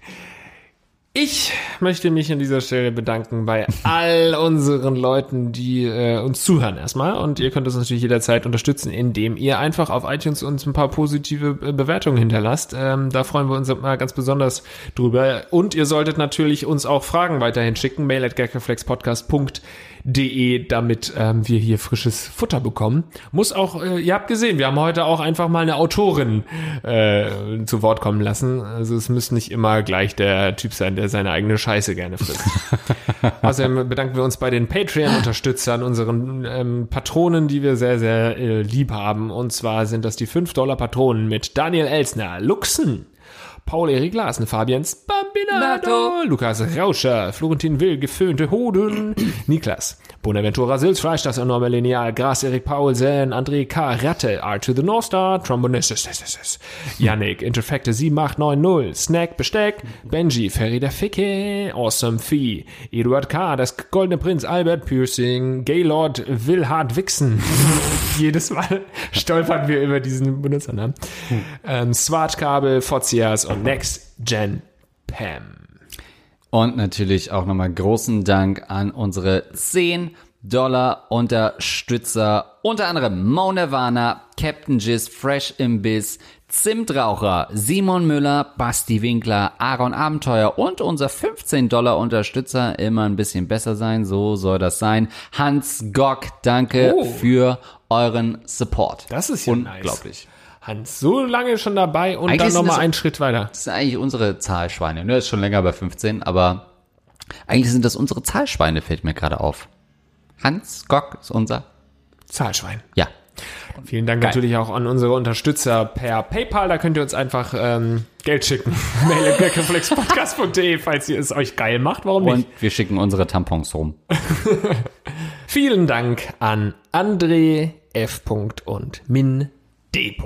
Ich möchte mich an dieser Stelle bedanken bei all unseren Leuten, die äh, uns zuhören erstmal. Und ihr könnt uns natürlich jederzeit unterstützen, indem ihr einfach auf iTunes uns ein paar positive äh, Bewertungen hinterlasst. Ähm, da freuen wir uns mal ganz besonders drüber. Und ihr solltet natürlich uns auch Fragen weiterhin schicken. Mail at gagreflexpodcast.de de, damit ähm, wir hier frisches Futter bekommen. Muss auch, äh, ihr habt gesehen, wir haben heute auch einfach mal eine Autorin äh, zu Wort kommen lassen. Also es muss nicht immer gleich der Typ sein, der seine eigene Scheiße gerne frisst. Außerdem bedanken wir uns bei den Patreon-Unterstützern, unseren ähm, Patronen, die wir sehr, sehr äh, lieb haben. Und zwar sind das die 5-Dollar-Patronen mit Daniel Elsner, Luxen, Paul-Erik Larsen, Fabian Bambinato, Lukas Rauscher, Florentin Will, geföhnte Hoden, Niklas, Bonaventura Silsfleisch, das enorme Lineal, Gras Erik Paulsen, André K. Ratte, R to the North Star, Trombonist, Yannick, Interfecte 7890, Snack Besteck, Benji, Ferry der Ficke, Awesome Fee, Eduard K., das Goldene Prinz, Albert Piercing, Gaylord Wilhard Wixen. Jedes Mal stolpern wir über diesen Benutzernamen. Ähm, Swatch-Kabel, Fozias und Next Gen Pam. Und natürlich auch nochmal großen Dank an unsere 10 Dollar Unterstützer, unter anderem Mo Nirvana, Captain Jizz, Fresh Imbiss, Zimtraucher, Simon Müller, Basti Winkler, Aaron Abenteuer und unser 15 Dollar Unterstützer immer ein bisschen besser sein, so soll das sein. Hans Gock, danke Oh. für euren Support. Das ist ja unglaublich. Hans, so lange schon dabei und Eigentlich dann nochmal einen Schritt weiter. Das sind eigentlich unsere Zahlschweine. Ne, ist schon länger bei 15, aber eigentlich sind das unsere Zahlschweine, fällt mir gerade auf. Hans Gock ist unser. Zahlschwein. Ja. Vielen Dank natürlich auch an unsere Unterstützer per PayPal. Da könnt ihr uns einfach ähm, Geld schicken. Mail at gagreflexpodcast.de, falls ihr es euch geil macht. Warum nicht? Und wir schicken unsere Tampons rum. Vielen Dank an André F. und Min D.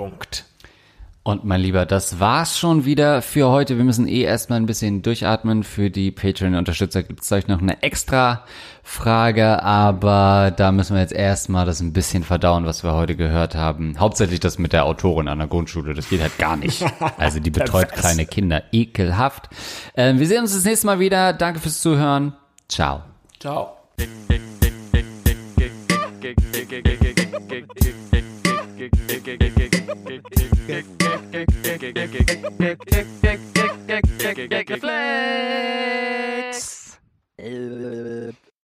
Und mein Lieber, das war's schon wieder für heute. Wir müssen eh erstmal ein bisschen durchatmen. Für die Patreon-Unterstützer gibt es euch noch eine extra Frage, aber da müssen wir jetzt erstmal das ein bisschen verdauen, was wir heute gehört haben. Hauptsächlich das mit der Autorin an der Grundschule. Das geht halt gar nicht. Also die betreut kleine Kinder. Ekelhaft. Ähm, wir sehen uns das nächste Mal wieder. Danke fürs Zuhören. Ciao. Ciao. Flex.